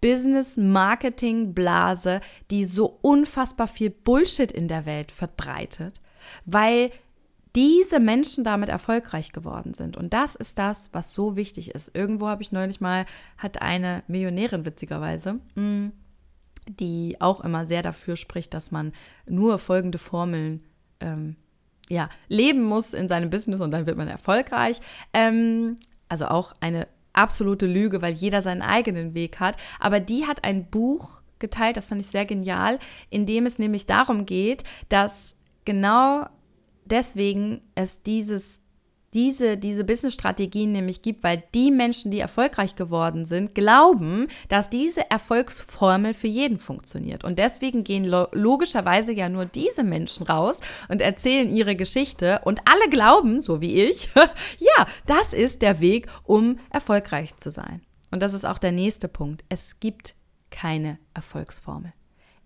Business-Marketing-Blase, die so unfassbar viel Bullshit in der Welt verbreitet, weil diese Menschen damit erfolgreich geworden sind. Und das ist das, was so wichtig ist. Irgendwo habe ich neulich mal, hat eine Millionärin witzigerweise, mm, die auch immer sehr dafür spricht, dass man nur folgende Formeln ähm, ja, leben muss in seinem Business und dann wird man erfolgreich. Ähm, also auch eine absolute Lüge, weil jeder seinen eigenen Weg hat. Aber die hat ein Buch geteilt, das fand ich sehr genial, in dem es nämlich darum geht, dass genau deswegen es dieses diese, diese Business-Strategien nämlich gibt, weil die Menschen, die erfolgreich geworden sind, glauben, dass diese Erfolgsformel für jeden funktioniert. Und deswegen gehen lo logischerweise ja nur diese Menschen raus und erzählen ihre Geschichte und alle glauben, so wie ich, ja, das ist der Weg, um erfolgreich zu sein. Und das ist auch der nächste Punkt. Es gibt keine Erfolgsformel.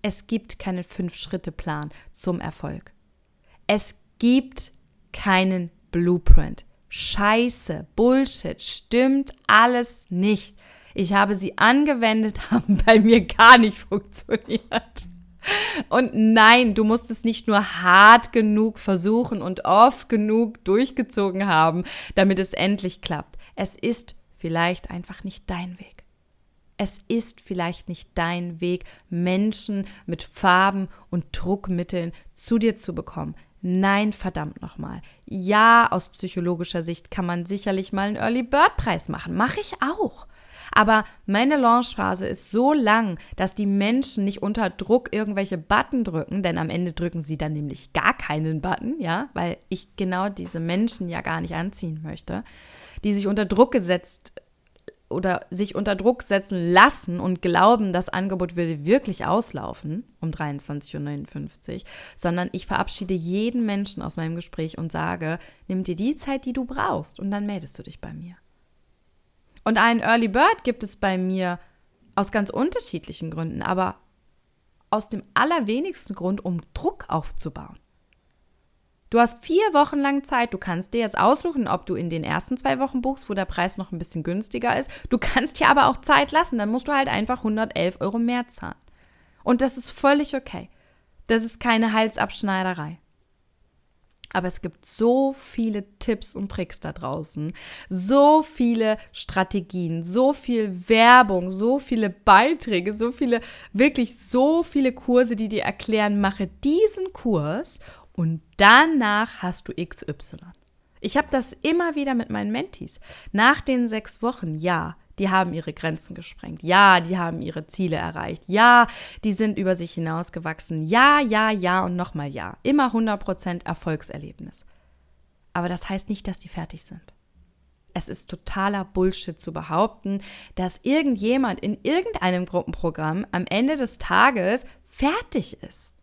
Es gibt keinen Fünf-Schritte-Plan zum Erfolg. Es gibt keinen Blueprint. Scheiße, Bullshit, stimmt alles nicht. Ich habe sie angewendet, haben bei mir gar nicht funktioniert. Und nein, du musst es nicht nur hart genug versuchen und oft genug durchgezogen haben, damit es endlich klappt. Es ist vielleicht einfach nicht dein Weg. Es ist vielleicht nicht dein Weg, Menschen mit Farben und Druckmitteln zu dir zu bekommen. Nein, verdammt nochmal. Ja, aus psychologischer Sicht kann man sicherlich mal einen Early Bird Preis machen. Mache ich auch. Aber meine Launchphase ist so lang, dass die Menschen nicht unter Druck irgendwelche Button drücken, denn am Ende drücken sie dann nämlich gar keinen Button, ja, weil ich genau diese Menschen ja gar nicht anziehen möchte, die sich unter Druck gesetzt oder sich unter Druck setzen lassen und glauben, das Angebot würde wirklich auslaufen um 23.59 Uhr, sondern ich verabschiede jeden Menschen aus meinem Gespräch und sage, nimm dir die Zeit, die du brauchst und dann meldest du dich bei mir. Und einen Early Bird gibt es bei mir aus ganz unterschiedlichen Gründen, aber aus dem allerwenigsten Grund, um Druck aufzubauen. Du hast vier Wochen lang Zeit. Du kannst dir jetzt aussuchen, ob du in den ersten zwei Wochen buchst, wo der Preis noch ein bisschen günstiger ist. Du kannst dir aber auch Zeit lassen. Dann musst du halt einfach 111 Euro mehr zahlen. Und das ist völlig okay. Das ist keine Halsabschneiderei. Aber es gibt so viele Tipps und Tricks da draußen, so viele Strategien, so viel Werbung, so viele Beiträge, so viele, wirklich so viele Kurse, die dir erklären, mache diesen Kurs und danach hast du XY. Ich habe das immer wieder mit meinen Mentis. Nach den sechs Wochen, ja, die haben ihre Grenzen gesprengt. Ja, die haben ihre Ziele erreicht. Ja, die sind über sich hinausgewachsen. Ja, ja, ja und nochmal ja. Immer 100% Erfolgserlebnis. Aber das heißt nicht, dass die fertig sind. Es ist totaler Bullshit zu behaupten, dass irgendjemand in irgendeinem Gruppenprogramm am Ende des Tages fertig ist.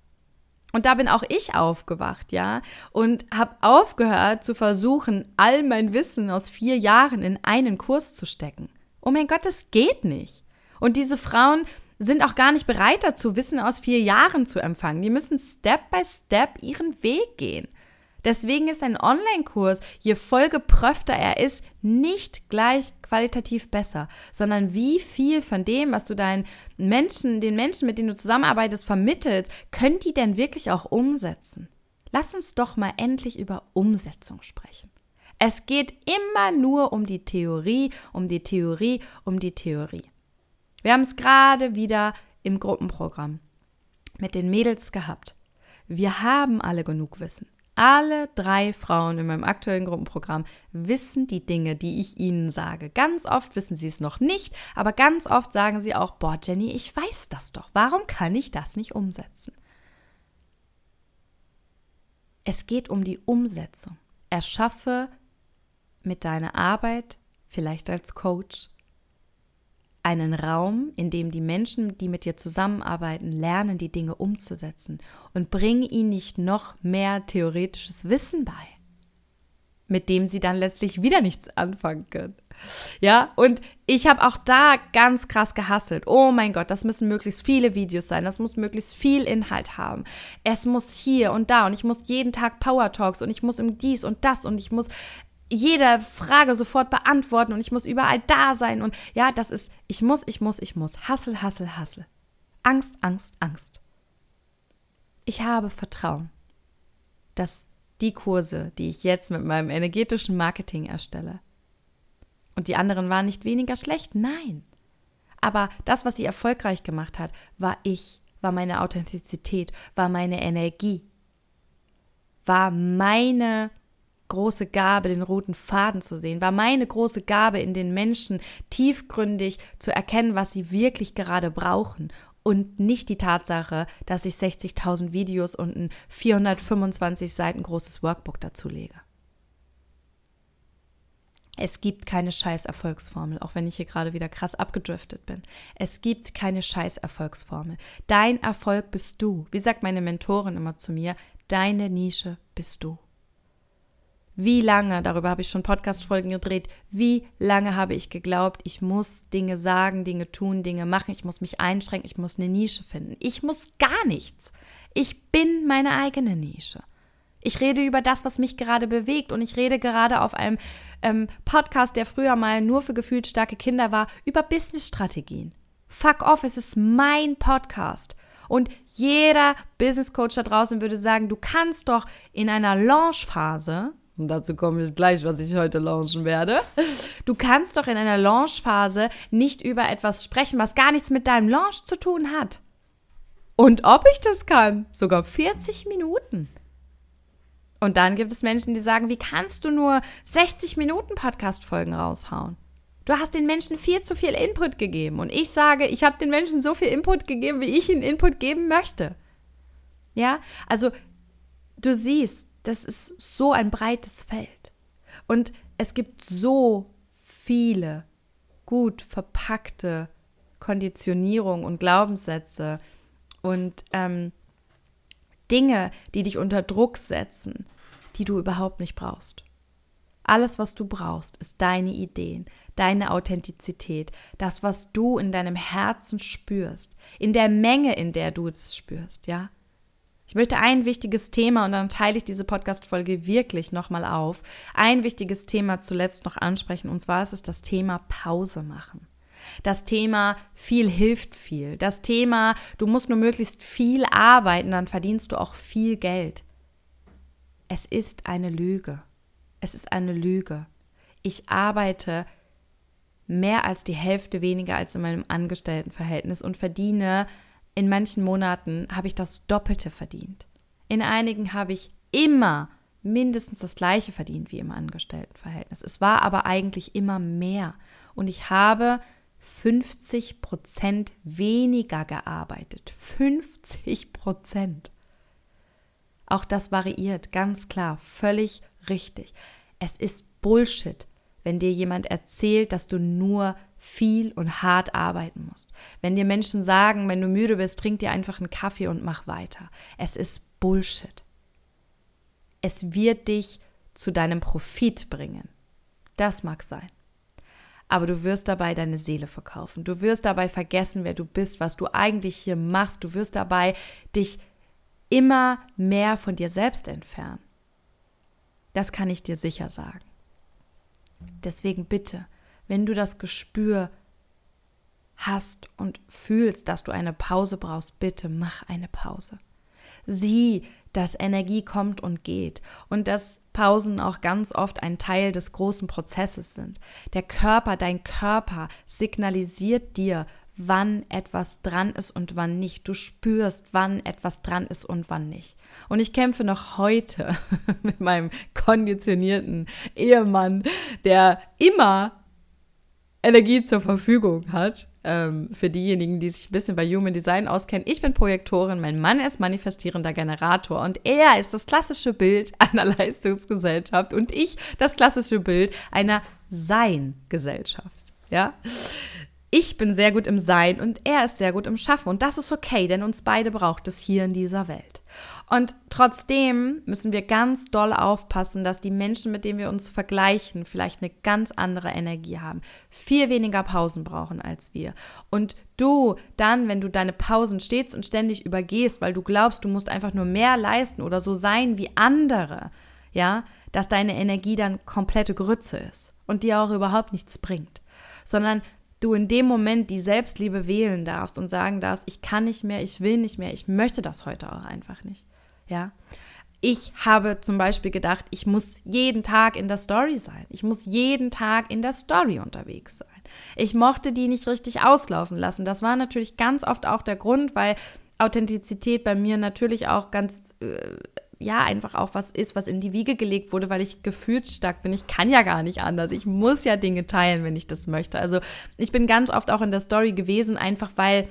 Und da bin auch ich aufgewacht, ja, und habe aufgehört zu versuchen, all mein Wissen aus vier Jahren in einen Kurs zu stecken. Oh mein Gott, das geht nicht. Und diese Frauen sind auch gar nicht bereit dazu, Wissen aus vier Jahren zu empfangen. Die müssen Step by Step ihren Weg gehen. Deswegen ist ein Online-Kurs, je vollgepröfter er ist, nicht gleich qualitativ besser, sondern wie viel von dem, was du deinen Menschen, den Menschen, mit denen du zusammenarbeitest, vermittelst, können die denn wirklich auch umsetzen? Lass uns doch mal endlich über Umsetzung sprechen. Es geht immer nur um die Theorie, um die Theorie, um die Theorie. Wir haben es gerade wieder im Gruppenprogramm mit den Mädels gehabt. Wir haben alle genug Wissen. Alle drei Frauen in meinem aktuellen Gruppenprogramm wissen die Dinge, die ich ihnen sage. Ganz oft wissen sie es noch nicht, aber ganz oft sagen sie auch, boah, Jenny, ich weiß das doch. Warum kann ich das nicht umsetzen? Es geht um die Umsetzung. Erschaffe mit deiner Arbeit, vielleicht als Coach, einen Raum, in dem die Menschen, die mit dir zusammenarbeiten, lernen, die Dinge umzusetzen und bring ihnen nicht noch mehr theoretisches Wissen bei, mit dem sie dann letztlich wieder nichts anfangen können. Ja, und ich habe auch da ganz krass gehasselt. Oh mein Gott, das müssen möglichst viele Videos sein, das muss möglichst viel Inhalt haben. Es muss hier und da und ich muss jeden Tag Power Talks und ich muss im dies und das und ich muss jede Frage sofort beantworten und ich muss überall da sein und ja, das ist, ich muss, ich muss, ich muss. Hassel, Hassel, Hassel. Angst, Angst, Angst. Ich habe Vertrauen, dass die Kurse, die ich jetzt mit meinem energetischen Marketing erstelle, und die anderen waren nicht weniger schlecht, nein. Aber das, was sie erfolgreich gemacht hat, war ich, war meine Authentizität, war meine Energie, war meine große Gabe, den roten Faden zu sehen, war meine große Gabe, in den Menschen tiefgründig zu erkennen, was sie wirklich gerade brauchen und nicht die Tatsache, dass ich 60.000 Videos und ein 425 Seiten großes Workbook dazu lege. Es gibt keine Scheiß-Erfolgsformel, auch wenn ich hier gerade wieder krass abgedriftet bin. Es gibt keine Scheiß-Erfolgsformel. Dein Erfolg bist du. Wie sagt meine Mentorin immer zu mir, deine Nische bist du. Wie lange, darüber habe ich schon Podcast-Folgen gedreht, wie lange habe ich geglaubt, ich muss Dinge sagen, Dinge tun, Dinge machen, ich muss mich einschränken, ich muss eine Nische finden. Ich muss gar nichts. Ich bin meine eigene Nische. Ich rede über das, was mich gerade bewegt und ich rede gerade auf einem ähm, Podcast, der früher mal nur für gefühlt starke Kinder war, über Business-Strategien. Fuck off, es ist mein Podcast. Und jeder Business Coach da draußen würde sagen, du kannst doch in einer Launchphase, und dazu komme ich gleich, was ich heute launchen werde, du kannst doch in einer Launchphase nicht über etwas sprechen, was gar nichts mit deinem Launch zu tun hat. Und ob ich das kann? Sogar 40 Minuten. Und dann gibt es Menschen, die sagen, wie kannst du nur 60 Minuten Podcast-Folgen raushauen? Du hast den Menschen viel zu viel Input gegeben. Und ich sage, ich habe den Menschen so viel Input gegeben, wie ich ihnen Input geben möchte. Ja, also du siehst, das ist so ein breites Feld. Und es gibt so viele gut verpackte Konditionierungen und Glaubenssätze und ähm, Dinge, die dich unter Druck setzen, die du überhaupt nicht brauchst. Alles, was du brauchst, ist deine Ideen, deine Authentizität, das, was du in deinem Herzen spürst, in der Menge, in der du es spürst, ja? Ich möchte ein wichtiges Thema und dann teile ich diese Podcast-Folge wirklich nochmal auf. Ein wichtiges Thema zuletzt noch ansprechen und zwar ist es das Thema Pause machen. Das Thema viel hilft viel. Das Thema, du musst nur möglichst viel arbeiten, dann verdienst du auch viel Geld. Es ist eine Lüge. Es ist eine Lüge. Ich arbeite mehr als die Hälfte weniger als in meinem Angestelltenverhältnis und verdiene in manchen Monaten habe ich das Doppelte verdient. In einigen habe ich immer mindestens das gleiche verdient wie im Angestelltenverhältnis. Es war aber eigentlich immer mehr und ich habe 50 Prozent weniger gearbeitet. 50 Prozent. Auch das variiert, ganz klar, völlig richtig. Es ist Bullshit, wenn dir jemand erzählt, dass du nur viel und hart arbeiten musst. Wenn dir Menschen sagen, wenn du müde bist, trink dir einfach einen Kaffee und mach weiter. Es ist Bullshit. Es wird dich zu deinem Profit bringen. Das mag sein aber du wirst dabei deine Seele verkaufen. Du wirst dabei vergessen, wer du bist, was du eigentlich hier machst. Du wirst dabei dich immer mehr von dir selbst entfernen. Das kann ich dir sicher sagen. Deswegen bitte, wenn du das Gespür hast und fühlst, dass du eine Pause brauchst, bitte mach eine Pause. Sieh dass Energie kommt und geht und dass Pausen auch ganz oft ein Teil des großen Prozesses sind. Der Körper, dein Körper signalisiert dir, wann etwas dran ist und wann nicht. Du spürst, wann etwas dran ist und wann nicht. Und ich kämpfe noch heute mit meinem konditionierten Ehemann, der immer Energie zur Verfügung hat. Ähm, für diejenigen, die sich ein bisschen bei Human Design auskennen. Ich bin Projektorin, mein Mann ist manifestierender Generator und er ist das klassische Bild einer Leistungsgesellschaft und ich das klassische Bild einer Sein-Gesellschaft. Ja? Ich bin sehr gut im Sein und er ist sehr gut im Schaffen und das ist okay, denn uns beide braucht es hier in dieser Welt. Und trotzdem müssen wir ganz doll aufpassen, dass die Menschen, mit denen wir uns vergleichen, vielleicht eine ganz andere Energie haben, viel weniger Pausen brauchen als wir. Und du dann, wenn du deine Pausen stets und ständig übergehst, weil du glaubst, du musst einfach nur mehr leisten oder so sein wie andere, ja, dass deine Energie dann komplette Grütze ist und dir auch überhaupt nichts bringt, sondern du in dem Moment die Selbstliebe wählen darfst und sagen darfst, ich kann nicht mehr, ich will nicht mehr, ich möchte das heute auch einfach nicht. Ja. Ich habe zum Beispiel gedacht, ich muss jeden Tag in der Story sein. Ich muss jeden Tag in der Story unterwegs sein. Ich mochte die nicht richtig auslaufen lassen. Das war natürlich ganz oft auch der Grund, weil Authentizität bei mir natürlich auch ganz äh, ja, einfach auch was ist, was in die Wiege gelegt wurde, weil ich gefühlt stark bin. Ich kann ja gar nicht anders. Ich muss ja Dinge teilen, wenn ich das möchte. Also ich bin ganz oft auch in der Story gewesen, einfach weil,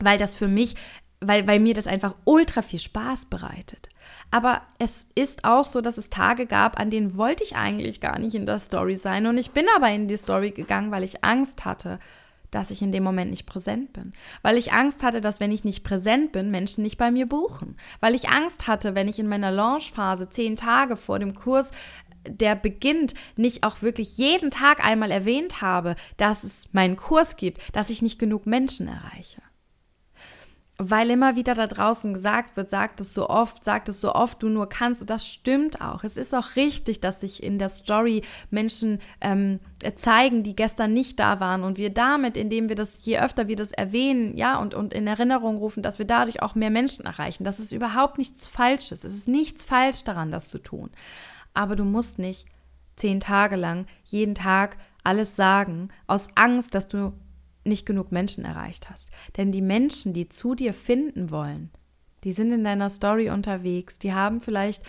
weil das für mich, weil, weil mir das einfach ultra viel Spaß bereitet. Aber es ist auch so, dass es Tage gab, an denen wollte ich eigentlich gar nicht in der Story sein. Und ich bin aber in die Story gegangen, weil ich Angst hatte, dass ich in dem Moment nicht präsent bin. Weil ich Angst hatte, dass wenn ich nicht präsent bin, Menschen nicht bei mir buchen. Weil ich Angst hatte, wenn ich in meiner Launchphase zehn Tage vor dem Kurs der beginnt, nicht auch wirklich jeden Tag einmal erwähnt habe, dass es meinen Kurs gibt, dass ich nicht genug Menschen erreiche weil immer wieder da draußen gesagt wird, sagt es so oft, sagt es so oft, du nur kannst. Und das stimmt auch. Es ist auch richtig, dass sich in der Story Menschen ähm, zeigen, die gestern nicht da waren. Und wir damit, indem wir das, je öfter wir das erwähnen, ja, und, und in Erinnerung rufen, dass wir dadurch auch mehr Menschen erreichen. Das ist überhaupt nichts Falsches. Es ist nichts falsch daran, das zu tun. Aber du musst nicht zehn Tage lang jeden Tag alles sagen, aus Angst, dass du nicht genug Menschen erreicht hast. Denn die Menschen, die zu dir finden wollen, die sind in deiner Story unterwegs, die haben vielleicht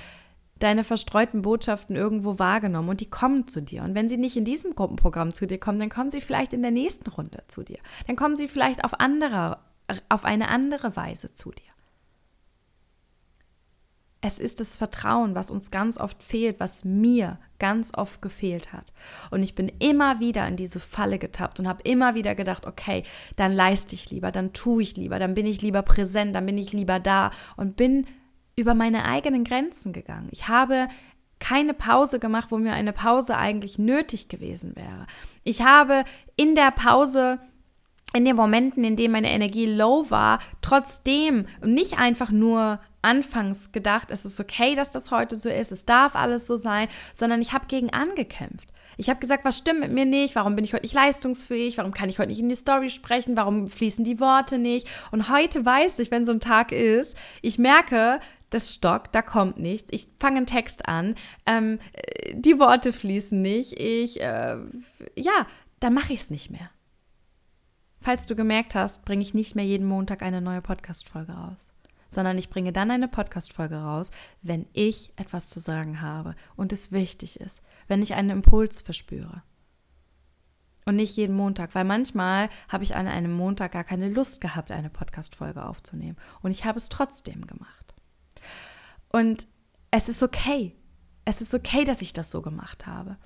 deine verstreuten Botschaften irgendwo wahrgenommen und die kommen zu dir. Und wenn sie nicht in diesem Gruppenprogramm zu dir kommen, dann kommen sie vielleicht in der nächsten Runde zu dir. Dann kommen sie vielleicht auf andere, auf eine andere Weise zu dir. Es ist das Vertrauen, was uns ganz oft fehlt, was mir ganz oft gefehlt hat. Und ich bin immer wieder in diese Falle getappt und habe immer wieder gedacht, okay, dann leiste ich lieber, dann tue ich lieber, dann bin ich lieber präsent, dann bin ich lieber da und bin über meine eigenen Grenzen gegangen. Ich habe keine Pause gemacht, wo mir eine Pause eigentlich nötig gewesen wäre. Ich habe in der Pause in den Momenten, in denen meine Energie low war, trotzdem nicht einfach nur anfangs gedacht, es ist okay, dass das heute so ist, es darf alles so sein, sondern ich habe gegen angekämpft. Ich habe gesagt, was stimmt mit mir nicht? Warum bin ich heute nicht leistungsfähig? Warum kann ich heute nicht in die Story sprechen? Warum fließen die Worte nicht? Und heute weiß ich, wenn so ein Tag ist, ich merke, das stockt, da kommt nichts. Ich fange einen Text an, ähm, die Worte fließen nicht. Ich, äh, ja, dann mache ich es nicht mehr. Falls du gemerkt hast, bringe ich nicht mehr jeden Montag eine neue Podcast-Folge raus, sondern ich bringe dann eine Podcast-Folge raus, wenn ich etwas zu sagen habe und es wichtig ist, wenn ich einen Impuls verspüre. Und nicht jeden Montag, weil manchmal habe ich an einem Montag gar keine Lust gehabt, eine Podcast-Folge aufzunehmen. Und ich habe es trotzdem gemacht. Und es ist okay. Es ist okay, dass ich das so gemacht habe.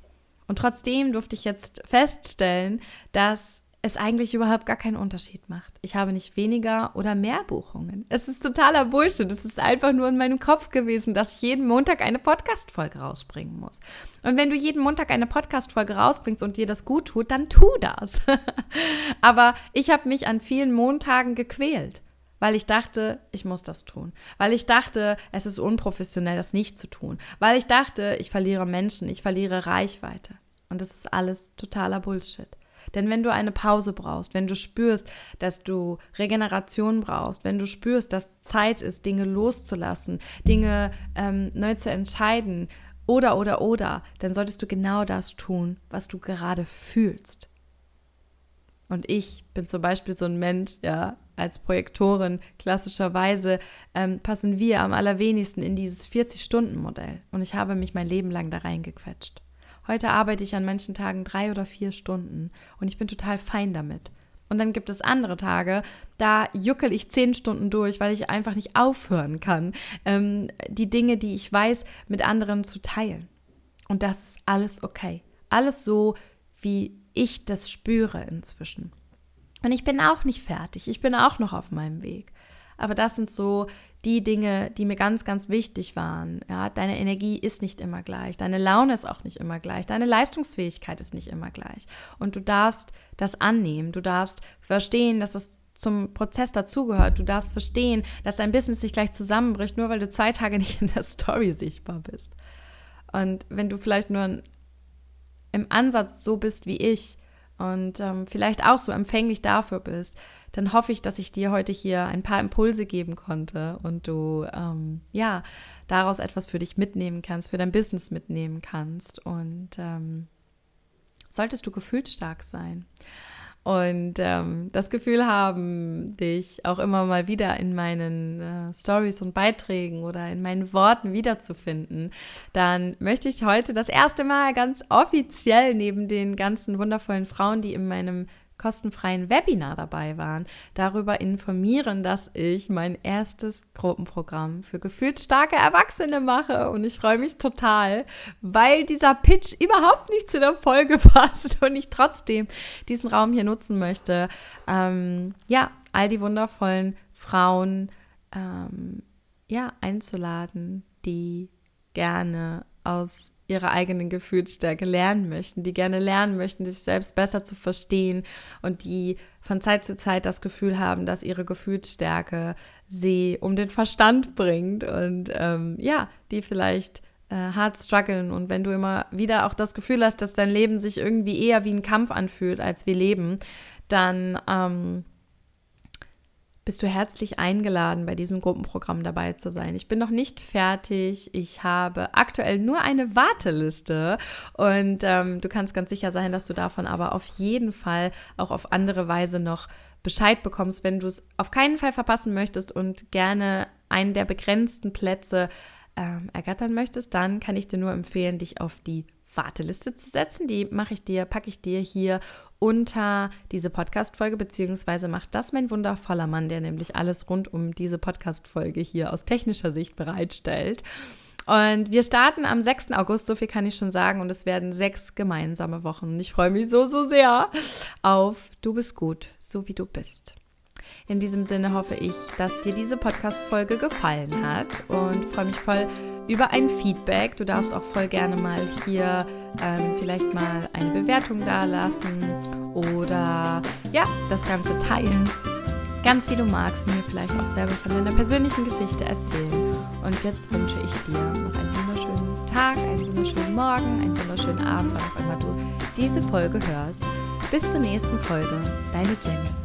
Und trotzdem durfte ich jetzt feststellen, dass es eigentlich überhaupt gar keinen Unterschied macht. Ich habe nicht weniger oder mehr Buchungen. Es ist totaler Bullshit. Es ist einfach nur in meinem Kopf gewesen, dass ich jeden Montag eine Podcast-Folge rausbringen muss. Und wenn du jeden Montag eine Podcast-Folge rausbringst und dir das gut tut, dann tu das. Aber ich habe mich an vielen Montagen gequält, weil ich dachte, ich muss das tun. Weil ich dachte, es ist unprofessionell, das nicht zu tun. Weil ich dachte, ich verliere Menschen, ich verliere Reichweite. Und das ist alles totaler Bullshit. Denn wenn du eine Pause brauchst, wenn du spürst, dass du Regeneration brauchst, wenn du spürst, dass Zeit ist, Dinge loszulassen, Dinge ähm, neu zu entscheiden, oder, oder, oder, dann solltest du genau das tun, was du gerade fühlst. Und ich bin zum Beispiel so ein Mensch, ja, als Projektorin klassischerweise ähm, passen wir am allerwenigsten in dieses 40-Stunden-Modell. Und ich habe mich mein Leben lang da reingequetscht. Heute arbeite ich an manchen Tagen drei oder vier Stunden und ich bin total fein damit. Und dann gibt es andere Tage, da juckel ich zehn Stunden durch, weil ich einfach nicht aufhören kann, ähm, die Dinge, die ich weiß, mit anderen zu teilen. Und das ist alles okay. Alles so, wie ich das spüre inzwischen. Und ich bin auch nicht fertig. Ich bin auch noch auf meinem Weg. Aber das sind so die Dinge, die mir ganz, ganz wichtig waren. Ja, deine Energie ist nicht immer gleich, deine Laune ist auch nicht immer gleich, deine Leistungsfähigkeit ist nicht immer gleich. Und du darfst das annehmen, du darfst verstehen, dass das zum Prozess dazugehört. Du darfst verstehen, dass dein Business nicht gleich zusammenbricht, nur weil du zwei Tage nicht in der Story sichtbar bist. Und wenn du vielleicht nur im Ansatz so bist wie ich und ähm, vielleicht auch so empfänglich dafür bist, dann hoffe ich, dass ich dir heute hier ein paar Impulse geben konnte und du ähm, ja daraus etwas für dich mitnehmen kannst, für dein Business mitnehmen kannst. Und ähm, solltest du gefühlsstark sein und ähm, das Gefühl haben, dich auch immer mal wieder in meinen äh, Stories und Beiträgen oder in meinen Worten wiederzufinden, dann möchte ich heute das erste Mal ganz offiziell neben den ganzen wundervollen Frauen, die in meinem kostenfreien Webinar dabei waren, darüber informieren, dass ich mein erstes Gruppenprogramm für gefühlsstarke Erwachsene mache. Und ich freue mich total, weil dieser Pitch überhaupt nicht zu der Folge passt und ich trotzdem diesen Raum hier nutzen möchte. Ähm, ja, all die wundervollen Frauen ähm, ja, einzuladen, die gerne aus ihre eigenen Gefühlsstärke lernen möchten, die gerne lernen möchten, sich selbst besser zu verstehen und die von Zeit zu Zeit das Gefühl haben, dass ihre Gefühlsstärke sie um den Verstand bringt und ähm, ja, die vielleicht äh, hart strugglen. Und wenn du immer wieder auch das Gefühl hast, dass dein Leben sich irgendwie eher wie ein Kampf anfühlt, als wir leben, dann ähm, bist du herzlich eingeladen, bei diesem Gruppenprogramm dabei zu sein. Ich bin noch nicht fertig. Ich habe aktuell nur eine Warteliste und ähm, du kannst ganz sicher sein, dass du davon aber auf jeden Fall auch auf andere Weise noch Bescheid bekommst, wenn du es auf keinen Fall verpassen möchtest und gerne einen der begrenzten Plätze ähm, ergattern möchtest, dann kann ich dir nur empfehlen, dich auf die Warteliste zu setzen. Die mache ich dir, packe ich dir hier unter diese Podcast-Folge, beziehungsweise macht das mein wundervoller Mann, der nämlich alles rund um diese Podcast-Folge hier aus technischer Sicht bereitstellt. Und wir starten am 6. August, so viel kann ich schon sagen, und es werden sechs gemeinsame Wochen. Ich freue mich so, so sehr auf Du bist gut, so wie du bist. In diesem Sinne hoffe ich, dass dir diese Podcast-Folge gefallen hat und freue mich voll über ein Feedback. Du darfst auch voll gerne mal hier ähm, vielleicht mal eine Bewertung dalassen oder ja, das Ganze teilen. Ganz wie du magst, mir vielleicht auch selber von deiner persönlichen Geschichte erzählen. Und jetzt wünsche ich dir noch einen wunderschönen Tag, einen wunderschönen Morgen, einen wunderschönen Abend, wann auch immer du diese Folge hörst. Bis zur nächsten Folge, deine Jenny.